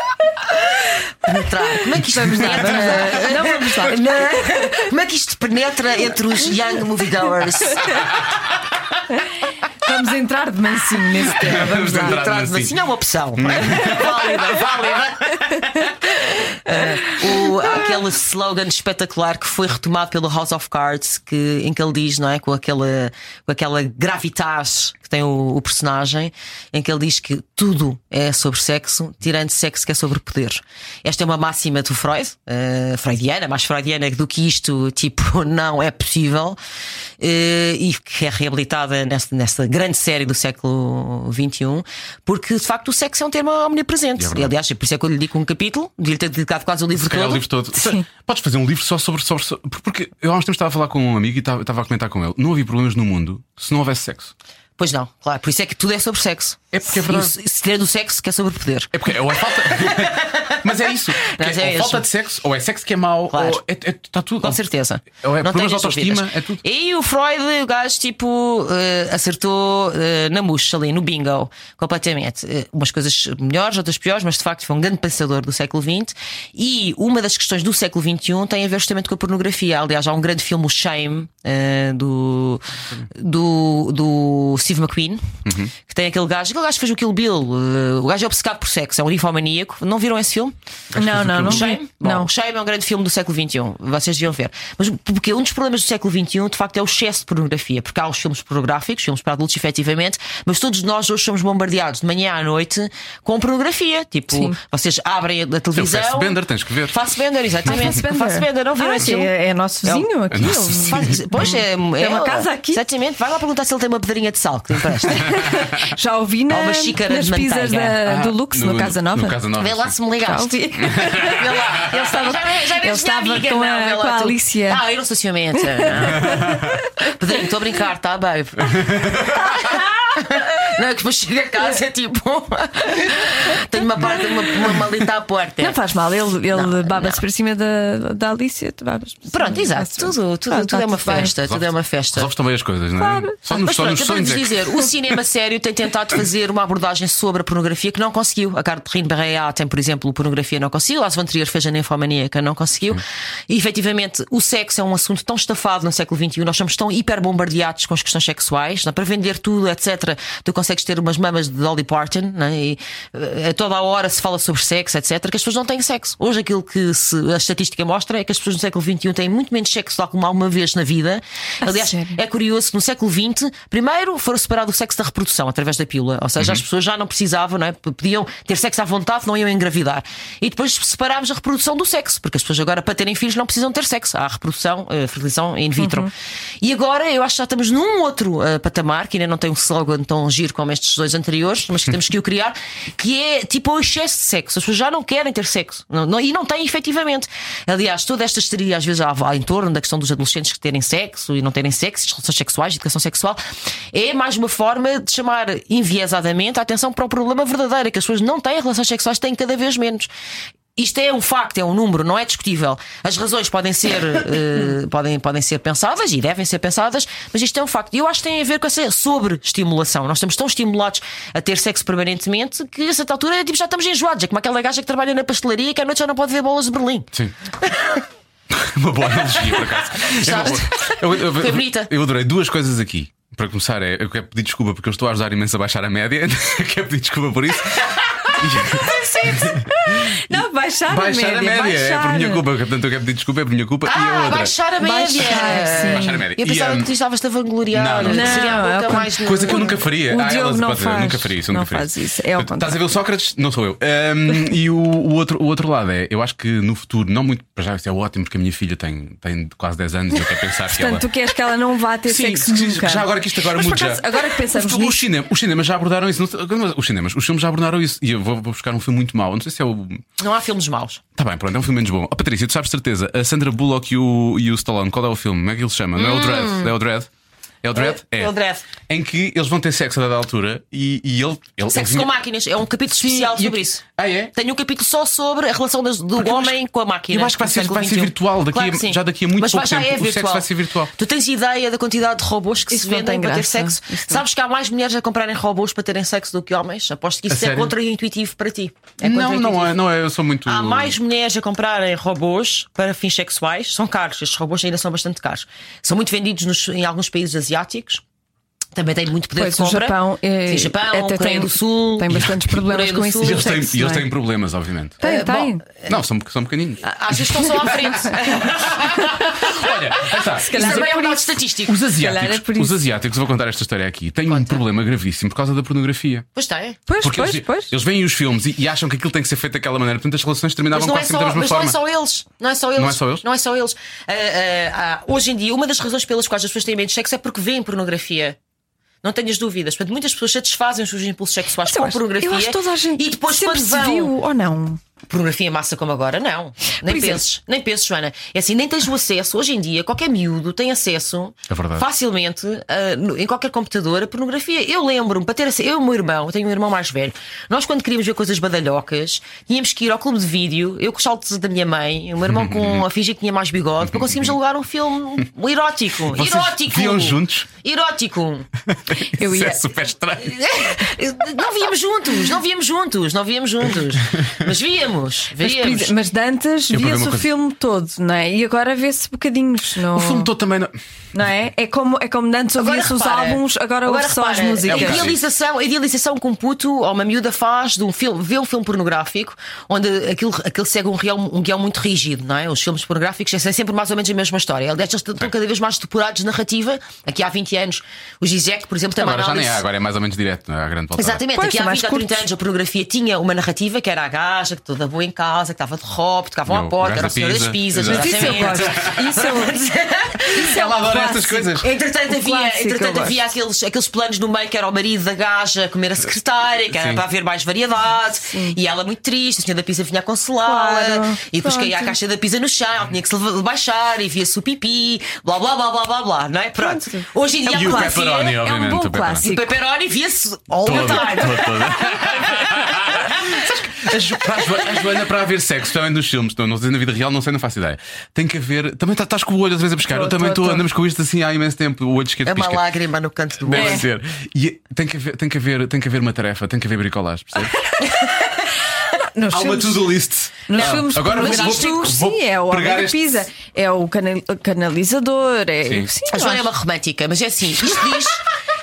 penetrar. Como é que isto Vamos penetra? vamos. Não vamos lá. Na- Como é que isto penetra entre os young moviegoers? Vamos entrar de mansinho nesse tema. Vamos lá. entrar Entrar assim. assim é uma opção. válida, válida. Ah, o, aquele slogan espetacular que foi retomado pelo House of Cards, que, em que ele diz, não é? Com aquela, com aquela gravitas que tem o, o personagem, em que ele diz que tudo é sobre sexo, tirando sexo que é sobre poder. Esta é uma máxima do Freud, uh, freudiana, mais freudiana do que isto, tipo, não é possível, uh, e que é reabilitada nesta, nesta grande série do século XXI, porque de facto o sexo é um tema omnipresente. É e, aliás, por isso é que eu lhe digo um capítulo, devia ter dedicado quase o livro calhar todo. todo. Podes fazer um livro só sobre, sobre, sobre- Porque eu há uns tempos estava a falar com um amigo e estava, estava a comentar com ele. Não havia problemas no mundo se não houvesse sexo. Pois não, claro, por isso é que tudo é sobre sexo. É porque é verdade. E se tiver do sexo, que é sobre poder. É porque ou é falta. Mas é isso. Mas é é falta de sexo, ou é sexo que é mau, Claro. ou é, é- está tudo. Com certeza. Ou é Não problemas de autoestima, é tudo. E o Freud, o gajo, tipo, eh, acertou eh, na mousse ali, no bingo, completamente. Eh, umas coisas melhores, outras piores, mas de facto foi um grande pensador do século XX. E uma das questões do século XXI tem a ver justamente com a pornografia. Aliás, há um grande filme, o Shame, do, do, do Steve McQueen, Uhum. que tem aquele gajo, aquele gajo que fez o Kill Bill. eh, o gajo é obcecado por sexo, é um ninfomaníaco. Não viram esse filme? Não, não, não. Shame? Bom, Não. o Shame é um grande filme do século XXI, vocês deviam ver. Mas porque um dos problemas do século XXI, de facto, é o excesso de pornografia. Porque há os filmes pornográficos, filmes para adultos, efetivamente, mas todos nós hoje somos bombardeados de manhã à noite com pornografia. Tipo, Sim. vocês abrem a televisão. Fassbender, tens que ver. Fassbender, exatamente. Fassbender. Fassbender, não viram Ah, esse que filme? é, é nosso vizinho aqui. nosso ele- vizinho. Faz- Pois é, é uma casa aqui. Exatamente. Vai lá perguntar se ele tem uma pedrinha de sal que te empresta. Já ouvi na, xícara nas de pizzas manteiga. da- do Lux, no, Casa Nova. No Casa Nova. Vê lá sim. se me ligaste. Já ouvi. Vê lá. Ele estava, Já- já ele estava minha amiga, com, não, a, vê lá com a tu. Alicia. Ah, eu no estacionamento. Não. Pedrinho, estou a brincar, tá, babe? Não, que depois chega a casa é tipo. Tenho uma parte, uma, uma malita à porta. Não faz mal, ele, ele baba-se para cima da, da Alicia. tu babas para cima. Pronto, exato. Tudo, tudo, Ah, tudo tá é uma festa. Tudo é uma festa. Resolves também as coisas, não é? Claro. Só nos, Mas só pronto, nos é que- dizer, o cinema sério tem tentado fazer uma abordagem sobre a pornografia que não conseguiu. A Catherine Barreia tem, por exemplo, pornografia não conseguiu, a Von Trier fez a ninfomaníaca, não conseguiu. E efetivamente, o sexo é um assunto tão estafado no século XXI, nós somos tão hiper bombardeados com as questões sexuais, não é? para vender tudo, etc. Tu consegues ter umas mamas de Dolly Parton, não é? e eh, a toda a hora se fala sobre sexo, etc. Que as pessoas não têm sexo. Hoje, aquilo que se- a estatística mostra é que as pessoas no século XXI têm muito menos sexo do que alguma vez na vida. Aliás, sério? é curioso que no século XX, primeiro foram separado o sexo da reprodução através da pílula, ou seja, as pessoas já não precisavam, não é? podiam ter sexo à vontade, não iam engravidar. E depois separámos a reprodução do sexo, porque as pessoas agora para terem filhos não precisam ter sexo, há a reprodução, a fertilização in vitro. E agora eu acho que já estamos num outro eh, patamar, que ainda não tem um slogan tão giro como estes dois anteriores, mas que temos que o criar, que é tipo o excesso de sexo. As pessoas já não querem ter sexo Não- não- e não têm efetivamente. Aliás, toda esta histeria, às vezes, há, há em torno da questão dos adolescentes que terem sexo e não terem sexo, relações sexuais, educação sexual, é mais uma forma de chamar enviesadamente a atenção para o problema verdadeiro, é que as pessoas não têm relações sexuais, têm cada vez menos. Isto é um facto, é um número, não é discutível. As razões podem ser, eh, podem, podem ser pensadas e devem ser pensadas, mas isto é um facto. E eu acho que tem a ver com essa sobre-estimulação. Nós estamos tão estimulados a ter sexo permanentemente que a certa altura tipo, já estamos enjoados. É como aquela gaja que trabalha na pastelaria que à noite já não pode ver bolas de Berlim. Sim. Uma boa analogia, por acaso. É uma boa. Eu, eu- Foi bonita. eu adorei duas coisas aqui. Para começar, é, eu quero pedir desculpa porque eu estou a ajudar imenso a baixar a média. quero pedir desculpa por isso. Não, baixar, Baixar a média. é baixar. por minha culpa. Portanto, eu quero pedir desculpa, é por minha culpa. e a Ah, outra. baixar a média! Baixar, sim. Baixar a média. Eu E, pensava um, que tu estavas-te a vangloriar. Não, não. Não, a é boca o mais Coisa que eu nunca faria. O ah, Diogo não faz. nunca faria isso. Não faz isso, é Estás a ver o Sócrates? Não sou eu. Um, e o, o outro, o outro lado é, eu acho que no futuro, não muito, para já isso é ótimo, porque a minha filha tem, tem quase 10 anos e eu quero pensar que ela. Portanto, tu queres que ela não vá ter Sim, sexo sim, nunca. já agora que isto agora Mas, muda. acaso, Agora que pensamos os, cinema, os cinemas já abordaram isso. não- Os cinemas, os filmes já abordaram isso. E eu vou, vou buscar um filme muito mau. Não sei se é o. Não há filmes maus. Tá bem, pronto, é um filme menos bom. Oh, Patrícia, tu sabes certeza, a Sandra Bullock e o, e o Stallone, qual é o filme? Como é que ele se chama? Não é o Dread? É o Dread? É o Dread? É o Dread. Em que eles vão ter sexo a dada altura e, e ele. ele Sexo ele com máquinas. É um capítulo especial e- sobre isso. Ah, é? Tenho um capítulo só sobre a relação das- do Porque homem acho- com a máquina. eu acho que vai ser- vai ser virtual daqui a- Claro que sim. já daqui a muito Mas pouco já tempo. É O sexo virtual. vai ser virtual. Tu tens ideia da quantidade de robôs que Isso se não vendem para ter sexo? Isso não. Sabes que há mais mulheres a comprarem robôs para terem sexo do que homens? Aposto que A isso é sério? contra-intuitivo para ti. É Não, não é, não é, eu sou muito. Há mais mulheres a comprarem robôs para fins sexuais. São caros, estes robôs ainda são bastante caros. São muito vendidos nos- em alguns países asiáticos asiáticos também tem muito poder Pois de o compra. Japão, é, Sim, Japão até Coreia tem, do Sul. tem bastantes problemas com isso. Sul. E eles têm, e eles não é? têm problemas, obviamente. Tem, Eh, tem. bom, Não, são, são pequeninos. Às vezes estão só à frente. Olha, está. calhar Isso é também é um dado estatístico. Os calhar asiáticos, é os asiáticos, vou contar esta história aqui, têm um problema gravíssimo por causa da pornografia. Pois tem. Pois, Porque pois, eles, pois. eles veem os filmes e, e acham que aquilo tem que ser feito daquela maneira. Portanto, as relações terminavam Mas não, é quase sempre da mesma mas não forma. é só eles. Não é só eles. Não é só eles? Não é só eles. Hoje em dia, uma das razões pelas quais as pessoas têm medo de sexo é porque veem pornografia. Não tenhas dúvidas. Portanto, muitas pessoas satisfazem os seus impulsos sexuais Mas eu com acho- pornografia. Eu acho que toda a gente e depois, quando se vão. viu ou não. Pornografia em massa como agora, não. Nem exemplo. penses, nem penses, Joana. É assim, nem tens o acesso. Hoje em dia, qualquer miúdo tem acesso É facilmente ah, no- em qualquer computador a pornografia. Eu lembro-me, para ter acesso, eu e o meu irmão, eu tenho um irmão mais velho, nós quando queríamos ver coisas badalhocas, tínhamos que ir ao clube de vídeo, eu com os saltos da minha mãe, o meu irmão com a fingir que tinha mais bigode, para conseguirmos alugar um filme erótico. Vocês erótico! viam juntos? Erótico! Eu Isso ia- é super estranho. Não víamos juntos, não víamos juntos, não víamos juntos. Mas víamos, Mas, víamos. exemplo, mas de antes Eu para ver via-se o coisa- filme todo, não é? E agora vê-se bocadinhos. No... O filme todo também. Não... Não é? É como, é como de antes ouvia-se os álbuns, agora, ouve só as músicas. É um A idealização, a idealização que um puto ou uma miúda faz de um filme, vê um filme pornográfico onde aquilo, aquilo segue um, real, um guião muito rígido, não é? Os filmes pornográficos é sempre mais ou menos a mesma história. Aliás, eles estão cada vez mais depurados de narrativa. Aqui há 20 anos, o Zizek, por exemplo, tem uma Agora já nem análise. há, agora é mais ou menos direto, não é? A grande volta. Exatamente, Pois, aqui são há mais 20 ou 30 curtos. anos a pornografia tinha uma narrativa que era a gaja, que toda boa em casa, que estava de roupa, tocavam E o à porta, era da a senhora das pizza. pizzas. Mas isso eu exatamente. gosto. Isso eu Isso é Ela um adora estas clássico. coisas. Entretanto, Um havia, clássico, entretanto gosto. havia aqueles, aqueles planos no meio que era o marido da gaja comer a secretária, que era Sim. para haver mais variedade, e ela muito triste, a senhora da pizza vinha a consolá-la, Claro. e depois Pronto. caía a caixa da pizza no chão, ela tinha que se baixar e via-se o pipi, blá blá blá blá blá blá, não é? Pronto. Pronto. Hoje em dia E a o pornografia- pepperoni, é um obviamente. bom o pepperoni. E o clássico. pepperoni via-se all the time. para a Joana, a Joana, para haver sexo, também nos filmes, não, não sei na vida real, não sei, não faço ideia. Tem que haver. Também tá- estás com o olho outra vez a pescar. Tô, eu também estou, andamos com isto assim há imenso tempo. O olho esquerdo É uma pisca. lágrima no canto do Deve olho. ser. E tem que, haver, tem, que haver, tem que haver uma tarefa, tem que haver bricolagem, percebes? Nos Há uma filmes- to-do list. Nos Não, filmes agora vou, vou, vou sim, é o homem da este- pizza, é o canal- canalizador, é. Sim. Sim, A Joana é acho. uma romântica, mas é assim, isto diz,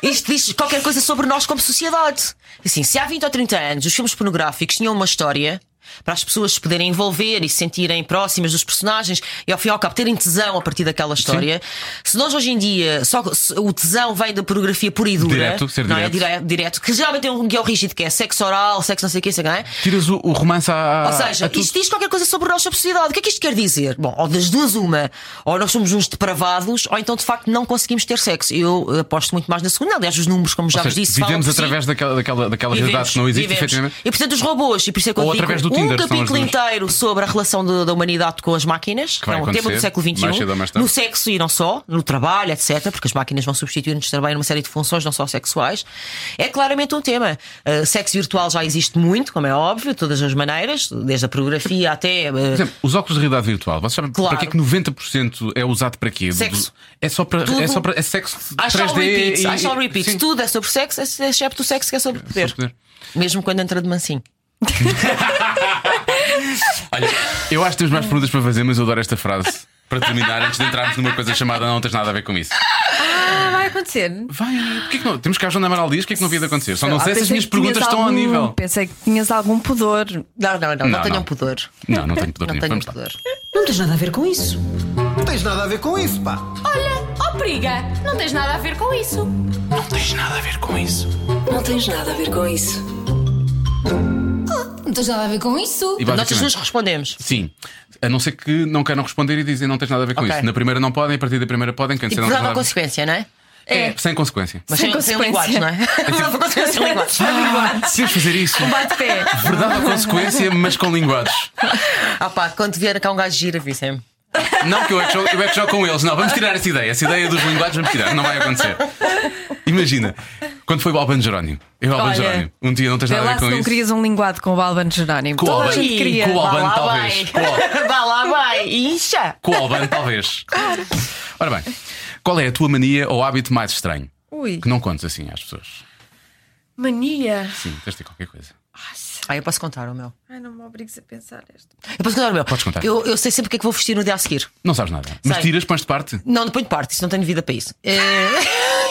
isto diz qualquer coisa sobre nós como sociedade. Assim, se há 20 ou 30 anos os filmes pornográficos tinham uma história para as pessoas se poderem envolver e se sentirem próximas dos personagens e ao fim e ao cabo terem tesão a partir daquela história. Se nós hoje em dia só o tesão vem da pornografia pura e dura, Direto, ser não é? direto. Dire- direto, que geralmente tem um guião rígido que é sexo oral, sexo não sei o que, não é? Tiras o, o romance à. Ou seja, a isto diz qualquer coisa sobre a nossa sociedade. O que é que isto quer dizer? Bom, ou das duas, uma, ou nós somos uns depravados, ou então de facto não conseguimos ter sexo. Eu aposto muito mais na segunda. Aliás, os números, como já Ou vos seja, disse, vivemos através daquela, daquela, daquela realidade que não existe, vivemos. efetivamente. E portanto, os robôs, e por isso é que eu Ou digo através do um capítulo inteiro sobre a relação de- da humanidade com as máquinas, que é um tema do século XXI, no sexo e não só, no trabalho, etc., porque as máquinas vão substituir-nos também numa série de funções, não só sexuais. É claramente um tema. Uh, sexo virtual já existe muito, como é óbvio, de todas as maneiras, desde a pornografia até. uh, Por exemplo, os óculos de realidade virtual, vocês sabem Claro. para que é que 90% é usado para quê? Sexo. É só para, Tudo. é só para é sexo shall 3D. repeat, e- I shall repeat. Sim. Tudo é sobre sexo, excepto o sexo que é sobre poder. poder. Mesmo quando entra de mansinho. Olha, eu acho que temos mais perguntas para fazer, mas eu adoro esta frase. Para terminar, antes de entrarmos numa coisa chamada Não tens nada a ver com isso. Ah, vai acontecer. Vai, porquê que não? Temos cá a Joana Amaral Dias, o que é que não havia de acontecer? Só não Ah, sei se as minhas perguntas estão ao algum- nível. Pensei que tinhas algum pudor. Não, não, não, não, Não, tenham não. pudor. Não, não tenho pudor Não nenhum. lá. pudor. Não tens nada a ver com isso. Não tens nada a ver com isso, pá. Olha, ó periga, não tens nada a ver com isso. Não tens nada a ver com isso. Não tens nada a ver com isso. Não tens nada a ver com isso. E Nós as basicamente, duas respondemos. sim. A não ser que não queiram responder e dizem não tens nada a ver com Ok. isso. Na primeira não podem, a partir da primeira podem, quem E disser não tens nada a ver. consequência, não é? É, sem consequência. Mas Sem sem, sem consequência. linguagem, não é? Nada consequência sem linguagem. Podemos fazer isso. Bate-pé. Verdade ou consequência, mas com linguados. Ah pá, quando vier cá um gajo gira, avisem-me. Não, que eu é que, jogo, eu é que jogo com eles. Não, vamos tirar essa ideia. Essa ideia dos linguados vamos tirar. Não vai acontecer. Imagina, quando foi o Albano Jerónimo. Eu, Albano Olha, Jerónimo. Um dia não tens nada a ver com não isso. querias um linguado com o Albano Jerónimo. Com o Toda a Albano. gente queria. Com o lá, talvez. o- Vá lá, vai. Incha. Com o Albano, talvez. Ora bem, qual é a tua mania ou hábito mais estranho? Ui, Que não contes assim às pessoas. mania. Sim, tens de ter qualquer coisa. Ah, eu posso contar o meu. Ai, não me obrigues a pensar esta. Eu posso contar o meu. Podes contar. Eu, eu sei sempre o que é que vou vestir no dia a seguir. Não sabes nada. Mas Sei. tiras, pões de parte. Não, não ponho de parte, isso não tenho vida para isso. É,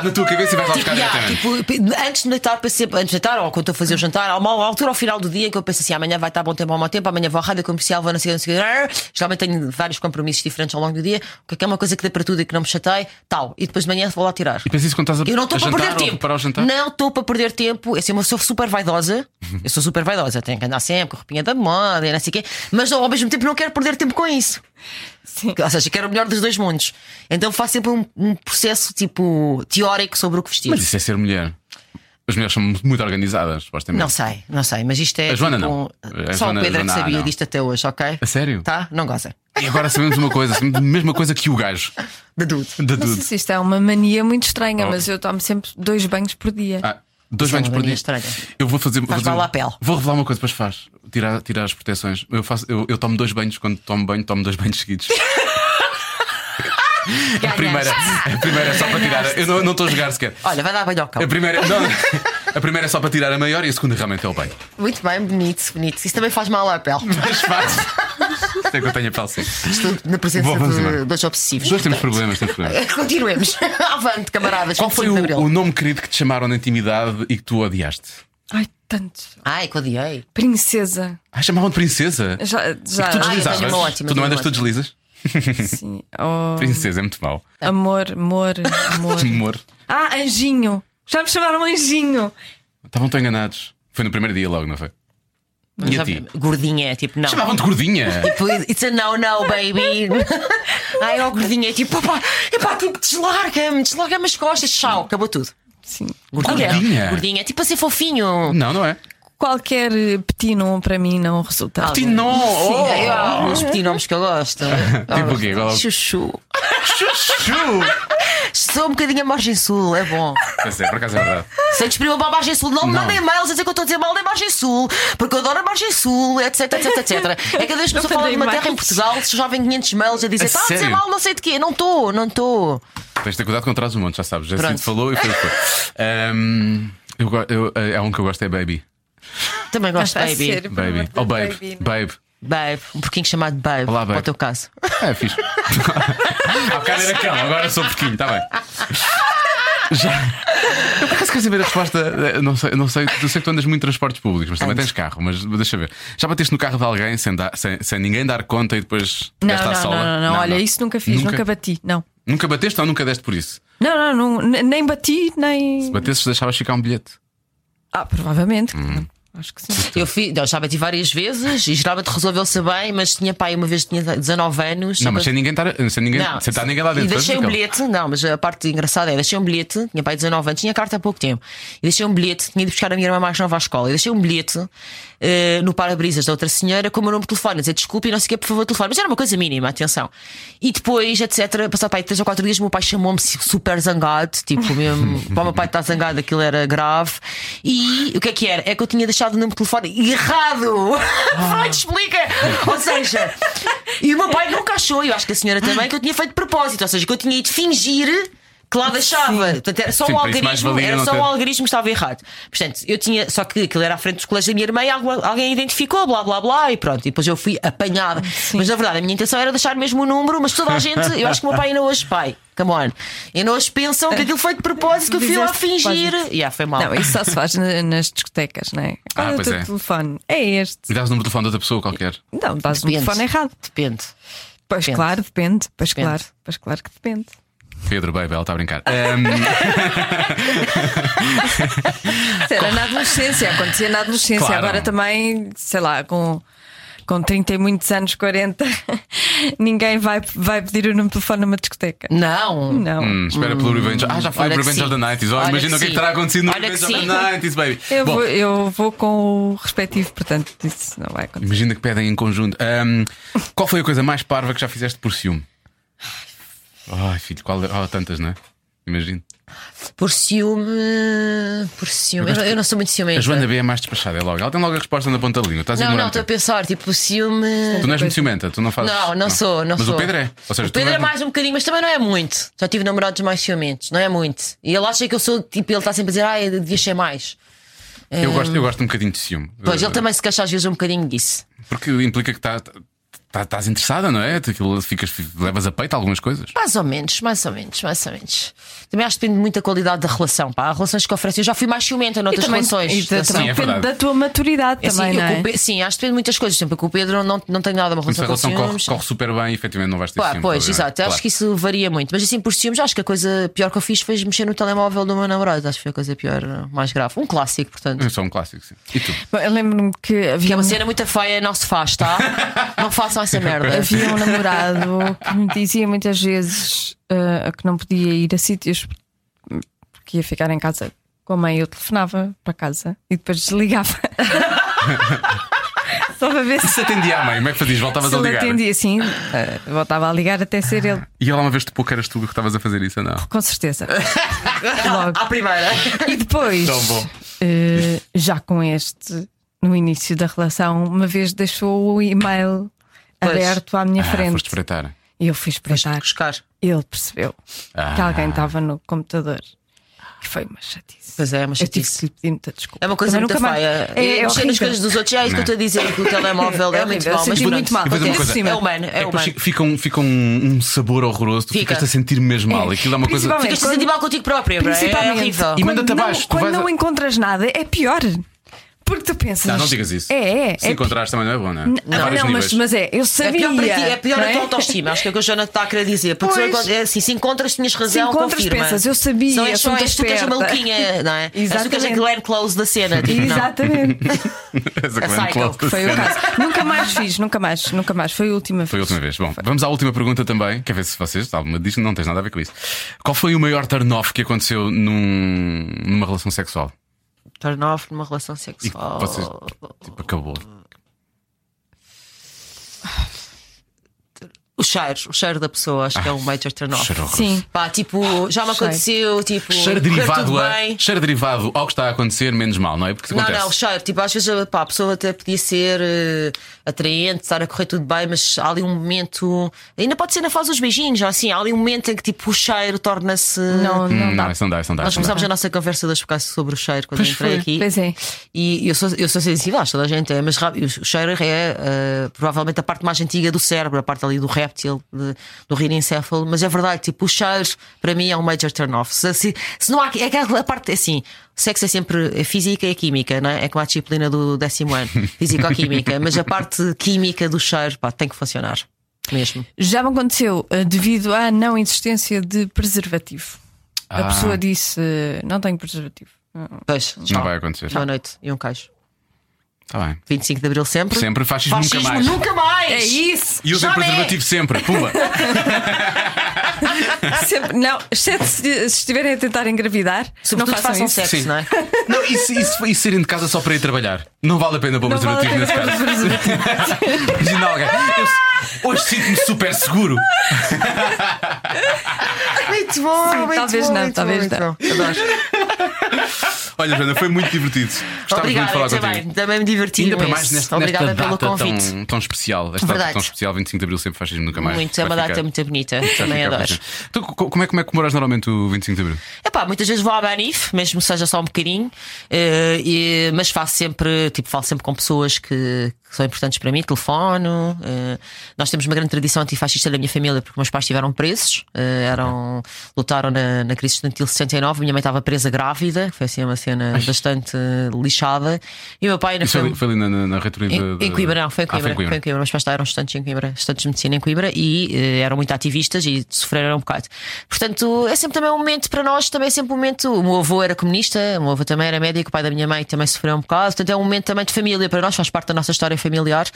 está na tua cabeça e vais lá buscar Yeah, diretamente. tipo, antes de deitar, pensei, antes de deitar, ou quando estou a fazer o jantar, há uma altura ao final do dia que eu penso assim: amanhã vai estar bom tempo ao mau tempo, amanhã vou à rádio comercial, vou na seguida, geralmente tenho vários compromissos diferentes ao longo do dia, o que é uma coisa que dê para tudo e que não me chatei, tal, e depois de manhã vou lá tirar. E pensas isso quando estás a, Eu não estou para perder ou tempo. jantar? Não estou para perder tempo. Assim, eu sou super vaidosa. Eu sou super vaidosa. Tenho que andar sempre com a roupinha da moda e não sei o quê. Mas ao mesmo tempo não quero perder tempo com isso. Sim. Ou seja, quero o melhor dos dois mundos. Então faço sempre um, um processo tipo teórico sobre o que vestir. Mas isso é ser mulher. As mulheres são muito organizadas, supostamente. Não sei, não sei, mas isto é. A Joana tipo, não. A Só Joana- o Pedro é que Joana, sabia não. disto até hoje, ok? A sério? Tá? Não goza. E agora sabemos uma coisa, sabemos a mesma coisa que o gajo. De tudo. De Não sei tudo. se isto é uma mania muito estranha, Oh. mas eu tomo sempre dois banhos por dia. Ah, dois Isso é banhos uma por mania dia. estranha. Eu vou fazer. vou Faz fazer- mal à pele. Vou revelar uma coisa, depois faz. Tirar, tirar as proteções. Eu, faço, eu, eu tomo dois banhos quando tomo banho, tomo dois banhos seguidos. A primeira, a primeira é só para tirar. Eu não não estou a jogar sequer. Olha, vai dar banho ao cão. A primeira, não, a primeira é só para tirar a maior e a segunda realmente é o banho. Muito bem, bonito, bonito. Isso também faz mal à pele. Mas faz. Isto é que eu tenho a pele seca. Estou na presença vamos de dois obsessivos. Os dois temos problemas, temos problemas. Continuemos. Avante, camaradas. Qual foi 25 o, Abril. o nome querido que te chamaram na intimidade e que tu odiaste? Ai, tantos. Ai, que odiei. Princesa. Ah, chamavam de princesa. Já, E já. que tu Ah, deslizavas. tenho uma ótima, tu não andas, uma tu deslizas? Sim. Oh, Princesa é muito mau. amor, amor, amor. Amor. Ah, anjinho. Já me chamaram anjinho. Estavam tão enganados. Foi no primeiro dia logo, não foi? E a ti? Gordinha, tipo, não. Chamavam-te gordinha. Tipo, It's a no, no, baby. Ai, ó, gordinha, tipo, pá, epá, tipo, deslarga-me, deslarga-me as costas, tchau, acabou tudo. Sim. Gordinha. Gordinha? Gordinha, tipo a ser fofinho. Não, não é. Qualquer eh, petino para mim não resulta. Ah, Petit non! Sim, Oh! eu, há uns petinomes que eu gosto. Tipo o quê? Qual é o- Chuchu. Chuchu! Sou um bocadinho a margem sul, é bom. Pois é, por acaso é verdade. Sem desprimir para a margem sul, não me Não. mandem e-mails a dizer que eu estou a dizer mal da margem sul, porque eu adoro a margem sul, etc, etc, etc. É cada vez que a pessoa fala de uma terra em. Portugal, se já vem 500 mails a dizer está a dizer mal, não sei de quê. Não estou, não estou. Tens de ter cuidado quando traz um monte, já sabes. Já. Cid falou e foi o que foi. Eu, eu, é um que eu gosto, é Baby. Também gosto, A baby. amor Baby. de Oh, babe. baby, não. Babe. Babe, um porquinho chamado Babe. Olá, babe. Para o teu caso. É fixe. Há bocado era cão, agora sou porquinho, está bem. Já. Eu por acaso quero saber a resposta. eh, Não sei, não sei, eu sei que tu andas muito em transportes públicos, mas também Ando. tens carro. Mas deixa ver. Já bateste no carro de alguém sem, dar- sem, sem ninguém dar conta e depois Não, deste à não, não, sola? não, não, Olha, isso nunca fiz, nunca, bati. Não. Nunca bateste ou nunca deste por isso? Não, não, não, ne- nem bati, nem. Batesses, deixavas ficar um bilhete. Ah, provavelmente. Hum. Acho que sim. Eu fiz, não, já bati várias vezes e geralmente resolveu-se bem, mas tinha pai uma vez tinha 19 anos. Não, mas sem ninguém estar, sem ninguém, Não, sem estar ninguém lá dentro. E deixei um bilhete, não, mas a parte engraçada é: deixei um bilhete, tinha pai 19 anos, tinha carta há pouco tempo, e deixei um bilhete, tinha ido buscar a minha irmã mais nova à escola, e deixei um bilhete eh, no para-brisas da outra senhora com o meu número de telefone, a dizer desculpe e não sei o que, por favor, telefone. Mas era uma coisa mínima, atenção. E depois, etc., passado pai 3 ou 4 dias, o meu pai chamou-me super zangado, tipo mesmo, para o meu pai estar zangado, aquilo era grave. E o que é que era? É que eu tinha deixado o número de telefone errado! Freud explica! Ou seja, e o meu pai nunca achou, eu acho que a senhora também, que eu tinha feito de propósito, ou seja, que eu tinha ido fingir. Que lá deixava, portanto era só Sim, mais algarismo, era só ter. o algarismo que estava errado. Portanto, eu tinha, só que aquilo era à frente dos colégios da minha irmã e algu- alguém identificou, blá blá blá, e pronto. E depois eu fui apanhada. Mas na verdade, a minha intenção era deixar mesmo o número, mas toda a gente, eu acho que o meu pai ainda hoje, pai, come on, ainda hoje pensam que aquilo foi de propósito, que eu fui lá de fingir. E yeah, foi mal. Não, isso só se faz na- nas discotecas, não é? Qual Ah, é o teu é. telefone? É este. E dás o número de telefone de outra pessoa qualquer. Não, dás o Depende. telefone errado. Depende. Pois Depende. claro, depende. Pois Depende. claro, pois claro que depende. Pedro, baby, ela está a brincar. Isso era na adolescência, acontecia na adolescência. Claro. Agora também, sei lá, com, com 30 e muitos anos, 40, ninguém vai, vai pedir o número de telefone numa discoteca. Não. Não. hum, espera pelo Revenge. Ah, já foi o Revenge of the sim. 90s. Oh, imagina que o que é que terá acontecido no que Revenge of the 90s, baby. Eu, Bom, vou, eu vou com o respectivo, portanto, isso não vai acontecer. Imagina que pedem em conjunto. Ahm, qual foi a coisa mais parva que já fizeste por ciúme? Ai, filho, qual. Oh, tantas, não é? Imagino. Por ciúme. Por ciúme. Eu, não- eu não sou muito ciumenta. A Joana B é mais despachada, é logo. Ela tem logo a resposta na ponta da língua. Estás Não, não, estou a pensar, tipo, ciúme. Tu não és muito ciumenta, tu não fazes. Não, não sou, não mas sou. o Pedro é. Ou seja, o Pedro não é mais um bocadinho, mas também não é muito. Já tive namorados mais ciumentos, não é muito. E ele acha que eu sou, tipo, ele está sempre a dizer, ah, devia ser mais. Eu gosto, eu gosto um bocadinho de ciúme. Pois, Eh, ele também se queixa às vezes um bocadinho disso. Porque implica que está. Tá- estás interessada, não é? Aquilo ficas, levas a peito algumas coisas. Mais ou menos, mais ou menos, mais ou menos. Também acho que depende muito da qualidade da relação. Pá. Há relações que oferecem. Eu já fui mais ciumenta noutras relações. e da- Assim, também é depende verdade. da tua maturidade é assim, também, não é? sim, acho que depende de muitas coisas. Exemplo, com o Pedro não, não tenho nada uma Se a relação com relação corre, corre super bem, efetivamente não vais ter Pá, ciúmes, pois, exato. Claro. Acho que isso varia muito. Mas assim, por ciúmes, acho que a coisa pior que eu fiz foi mexer no telemóvel do meu namorado. Acho que foi a coisa pior, mais grave. Um clássico, portanto. É só um clássico, sim. E tu? Bom, Eu lembro-me que Que havia é um, uma cena muito feia, não se faz, tá? não façam essa merda. havia um namorado que me dizia muitas vezes ah, que não podia ir a sítios porque ia ficar em casa com a mãe. Eu telefonava para casa e depois desligava. Só para ver se, Se atendia à mãe, como é que fazias? Voltavas se a ligar. atendia assim. ah, voltava a ligar até ser ele, E ela uma vez de pouco eras tu que estavas a fazer isso ou não? com certeza. Logo. À primeira. E depois, Tão bom. eh, já com este, no início da relação, uma vez deixou o e-mail Pois. aberto à minha Ah, frente. foste espreitar. E eu fui espreitar. Buscar. Ele percebeu Ah. que alguém estava no computador. Que foi uma chatice. Pois é, uma Eu tive chatice. que lhe pedir muita desculpa. É uma coisa Também muito feia. É, é mexer nas coisas dos outros. Já é isso que eu estou a dizer, que o telemóvel é, É muito horrível, mau. eu Mas muito mal. É humano, é É humano. fica, um, fica um, um sabor horroroso, tu Fica. ficas a sentir mesmo mal. Aquilo é uma coisa. Principalmente Ficas a sentir mal contigo própria, bro. é Principalmente horrível. E quando manda-te não- abaixo, Quando não encontras nada, é pior. Porque tu pensas. Não, não digas isso. É, é. Se é encontrares também não é bom, não é? Não, não, mas, mas é, eu É sabia. pior para ti, é pior não a tua autoestima. Acho que é o que a Joana está a querer dizer. Porque se, Pois. encontras- é assim, se encontras, tinhas razão, Se encontras, confirma. pensas, eu sabia, Não és só és tu que és a esperta. maluquinha, não é? És tu que és a Exatamente. Glenn Close da cena. Tipo. Exatamente. Essa A Glenn Psycho, Close Foi o caso. nunca mais fiz, nunca mais, nunca mais. Foi a última vez. Foi a última vez. Bom, vamos à última pergunta também. Quer ver se vocês. Alguma diz que não tens nada a ver com isso. Qual foi o maior turn-off que aconteceu num, numa relação sexual? Turn off numa relação E sexual. vocês. Tipo, acabou. O cheiro, o cheiro da pessoa, acho que é um major turn off. Cheiro. Sim. Pá, tipo, já me Cheiro. aconteceu, tipo, Cheiro derivado, a, cheiro derivado ao que está a acontecer, menos mal, não é? Porque Não, acontece. não, o cheiro, tipo, às vezes pá, a pessoa até podia ser eh, atraente, estar a correr tudo bem, mas há ali um momento, ainda pode ser na fase dos beijinhos, já assim, há ali um momento em que tipo o cheiro torna-se. Não, não Hum, dá. não, isso não dá, isso não dá. Nós começámos a nossa conversa das focasse sobre o cheiro quando Pois entrei foi. aqui. Pois é. E eu sou, eu sou sensível, acho toda a gente é, mas o cheiro é eh, provavelmente a parte mais antiga do cérebro, a parte ali do réptil, de- do rinencéfalo. Mas é verdade, tipo, o cheiro para mim é um major turn-off. Se, se, se não há. É aquela parte assim. Sexo é sempre é física e química, não é? É como a disciplina do décimo ano, físico-química. mas a parte química do cheiro, pá, tem que funcionar. Mesmo. Já me aconteceu eh, devido à não existência de preservativo. A Ah. pessoa disse: não tenho preservativo. Pois, Não vai acontecer. Boa noite e um queijo. Está bem. 25 de Abril sempre. Sempre fascismo, nunca Fascismo mais. nunca mais! É isso! E usem Já é. preservativo sempre. Pumba. Sempre- não, exceto se, se estiverem a tentar engravidar, Sobretudo não façam façam sexo, Sim. não é? Não, e se, e se- e se saírem de casa só para ir trabalhar? Não vale a pena pôr Não vale a preservativo nesse caso. Imagina alguém. eu- hoje sinto-me super seguro. Muito bom, muito talvez bom, não, muito talvez bom, não. muito bom. Adoro. Olha, Joana, foi muito divertido. Gostava muito de falar eu contigo. também, também me diverti Ainda para mais nesta, Obrigada nesta pelo data convite. tão, tão especial. Esta data Verdade. tão especial, 25 de Abril, sempre fascismo nunca mais. Muito, é uma data muito bonita. Também adoro. Então, co- como é, como é que comemoras normalmente o 25 de Abril? Epá, muitas vezes vou à Banif, mesmo que seja só um bocadinho, eh, e- mas faço sempre, tipo, falo sempre com pessoas que, que são importantes para mim, telefono. eh, nós temos uma grande tradição antifascista da minha família, porque meus pais estiveram presos, eh, eram, lutaram na, na crise estudantil 69, minha mãe estava presa grávida, foi assim uma cena bastante eh, lixada, e o meu pai ainda Isso foi, foi. ali- foi na, na, na reitoria Em, de, em Coimbra, não, foi em Ah, Coimbra. foi em Coimbra. Meus pais eram estudantes em Coimbra, estudantes de medicina em Coimbra e eram muito ativistas e sofreram um bocado. Portanto, é sempre também um momento para nós, também é sempre um momento. O meu avô era comunista, o meu avô também era médico, o pai da minha mãe também sofreu um bocado. Portanto, é um momento também de família para nós, faz parte da nossa história familiar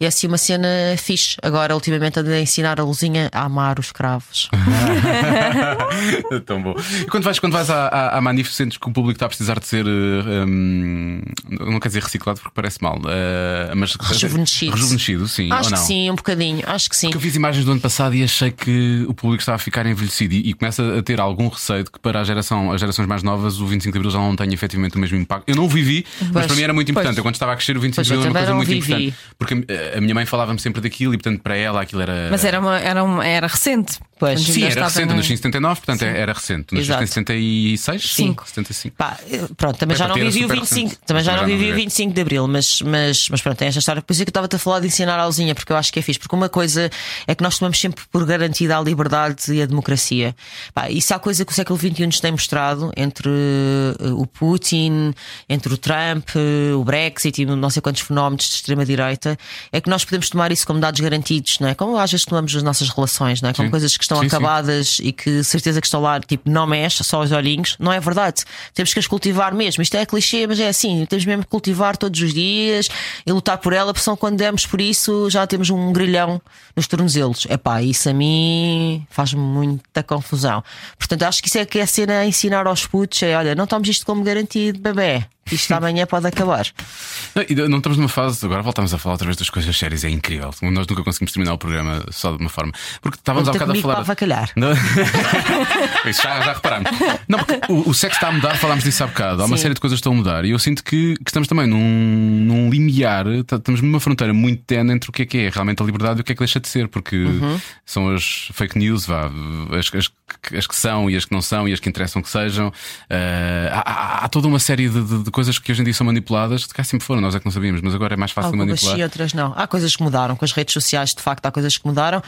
e é assim uma cena fixe. Agora, ultimamente, ando a ensinar a Luzinha a amar os escravos. Tão bom. E quando vais, quando vais à, à, à Manif, sentes que o público está a precisar de ser. eh, hum, não quer dizer reciclado porque parece mal, eh, mas Rejuvenescido. Rejuvenescido, sim. Acho ou que sim, um bocadinho. Acho que sim. Porque eu fiz imagens do ano passado e achei que o público estava a ficar envelhecido e, e começa a ter algum receio de que para a geração, as gerações mais novas o 25 de Abril já não tenha efetivamente o mesmo impacto. Eu não o vivi, mas Pois, para mim era muito importante. pois. Eu quando estava a crescer, o 25 Pois, de Abril era uma coisa muito vivi. importante. Porque a, a minha mãe falava-me sempre daquilo e, portanto, para ela aquilo era. Mas era, uma, era, uma, era recente. Pois. Sim, era recente, na- nasci em 79, portanto era recente. Nasceste em Exato. 76? Cinco. 75. Pá, pronto, também já Epá, não vivi o super 25, recente. também já não já não vivi o vivi. 25 de Abril, mas, mas, mas pronto, tem esta história. Por isso é que eu estava-te a falar de ensinar a ausinha, porque eu acho que é fixe. Porque uma coisa é que nós tomamos sempre por garantida a liberdade e a democracia. Pá, isso é a coisa que o século XXI nos tem mostrado entre eh, o Putin, entre o Trump, eh, o Brexit e não sei quantos fenómenos de extrema-direita, é que nós podemos tomar isso como dados garantidos, não é? Como às vezes tomamos as nossas relações, não é? Como Sim. coisas que estão Sim, sim. acabadas e que certeza que estão lá, tipo, não mexe, só os olhinhos. Não é verdade. Temos que as cultivar mesmo. Isto é clichê, mas é assim. Temos mesmo que cultivar todos os dias e lutar por ela, porque senão quando demos por isso já temos um grilhão nos tornozelos. É pá, isso a mim faz-me muita confusão. Portanto, acho que isso é que é a cena a ensinar aos putos: é olha, não tomamos isto como garantido, bebê. Isto amanhã pode acabar. Não, não estamos numa fase, agora voltamos a falar outra vez das coisas sérias, é incrível. Nós nunca conseguimos terminar o programa só de uma forma. Porque estávamos há bocado a falar. para avacalhar. Não. Isso já, já reparámos. Não, porque o, o sexo está a mudar, falámos disso há bocado. Há uma Sim. série de coisas que estão a mudar. E eu sinto que, que estamos também num, num limiar, tá- estamos numa fronteira muito tenue entre o que é que é realmente a liberdade e o que é que deixa de ser. Porque Uhum. são as fake news, vá, as, as, que- as que são e as que não são e as que interessam que sejam. Eh, há, há- há toda uma série de, de- de coisas que hoje em dia são manipuladas, que cá sempre foram, nós é que não sabíamos, mas agora é mais fácil de Algumas manipular. sim, outras não. Há coisas que mudaram com as redes sociais, de facto, há coisas que mudaram.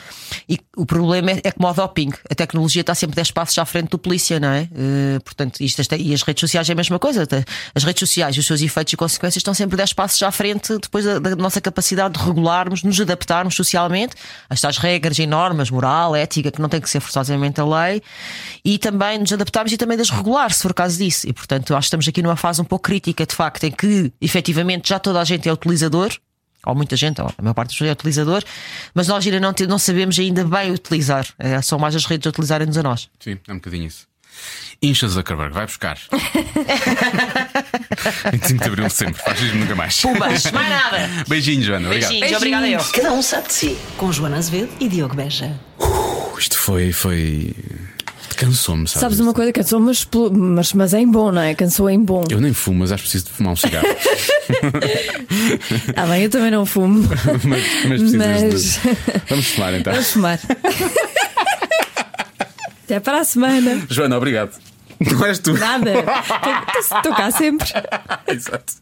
E o problema é, é como o doping. A tecnologia está sempre 10 passos à frente do polícia, não é? Eh, portanto, isto, esta- e as redes sociais é a mesma coisa. As redes sociais, os seus efeitos e consequências estão sempre 10 passos à frente depois da, da nossa capacidade de regularmos, nos adaptarmos socialmente a estas regras e normas, moral, ética, que não tem que ser forçosamente a lei, e também nos adaptarmos e também desregular, se for caso disso. E portanto, acho que estamos aqui numa fase um pouco crítica, de facto, em que efetivamente já toda a gente é utilizador. Ou muita gente, ou a maior parte dos é utilizador, mas nós ainda não, te- não sabemos ainda bem utilizar. É, são mais as redes a utilizarem-nos a nós. Sim, é um bocadinho isso. Incha Zuckerberg, vai buscar. 25 de Abril sempre, faz isso nunca mais. Pumbas, mais nada! Beijinhos, Joana. Obrigado. Beijinhos, obrigada eu. Cada um sabe de si. Com Joana Azevedo e Diogo Beja. Isto foi. foi... Cansou-me, sabes? Sabes uma coisa, cansou, mas, mas, mas é em bom, não é? Cansou em bom. Eu nem fumo, mas acho preciso de fumar um cigarro. Ah, bem, eu também não fumo. mas, mas precisas Mas- de. Vamos fumar então. Vamos fumar. Até para a semana. Joana, obrigado. Não és tu. Nada. Estou cá sempre. Exato.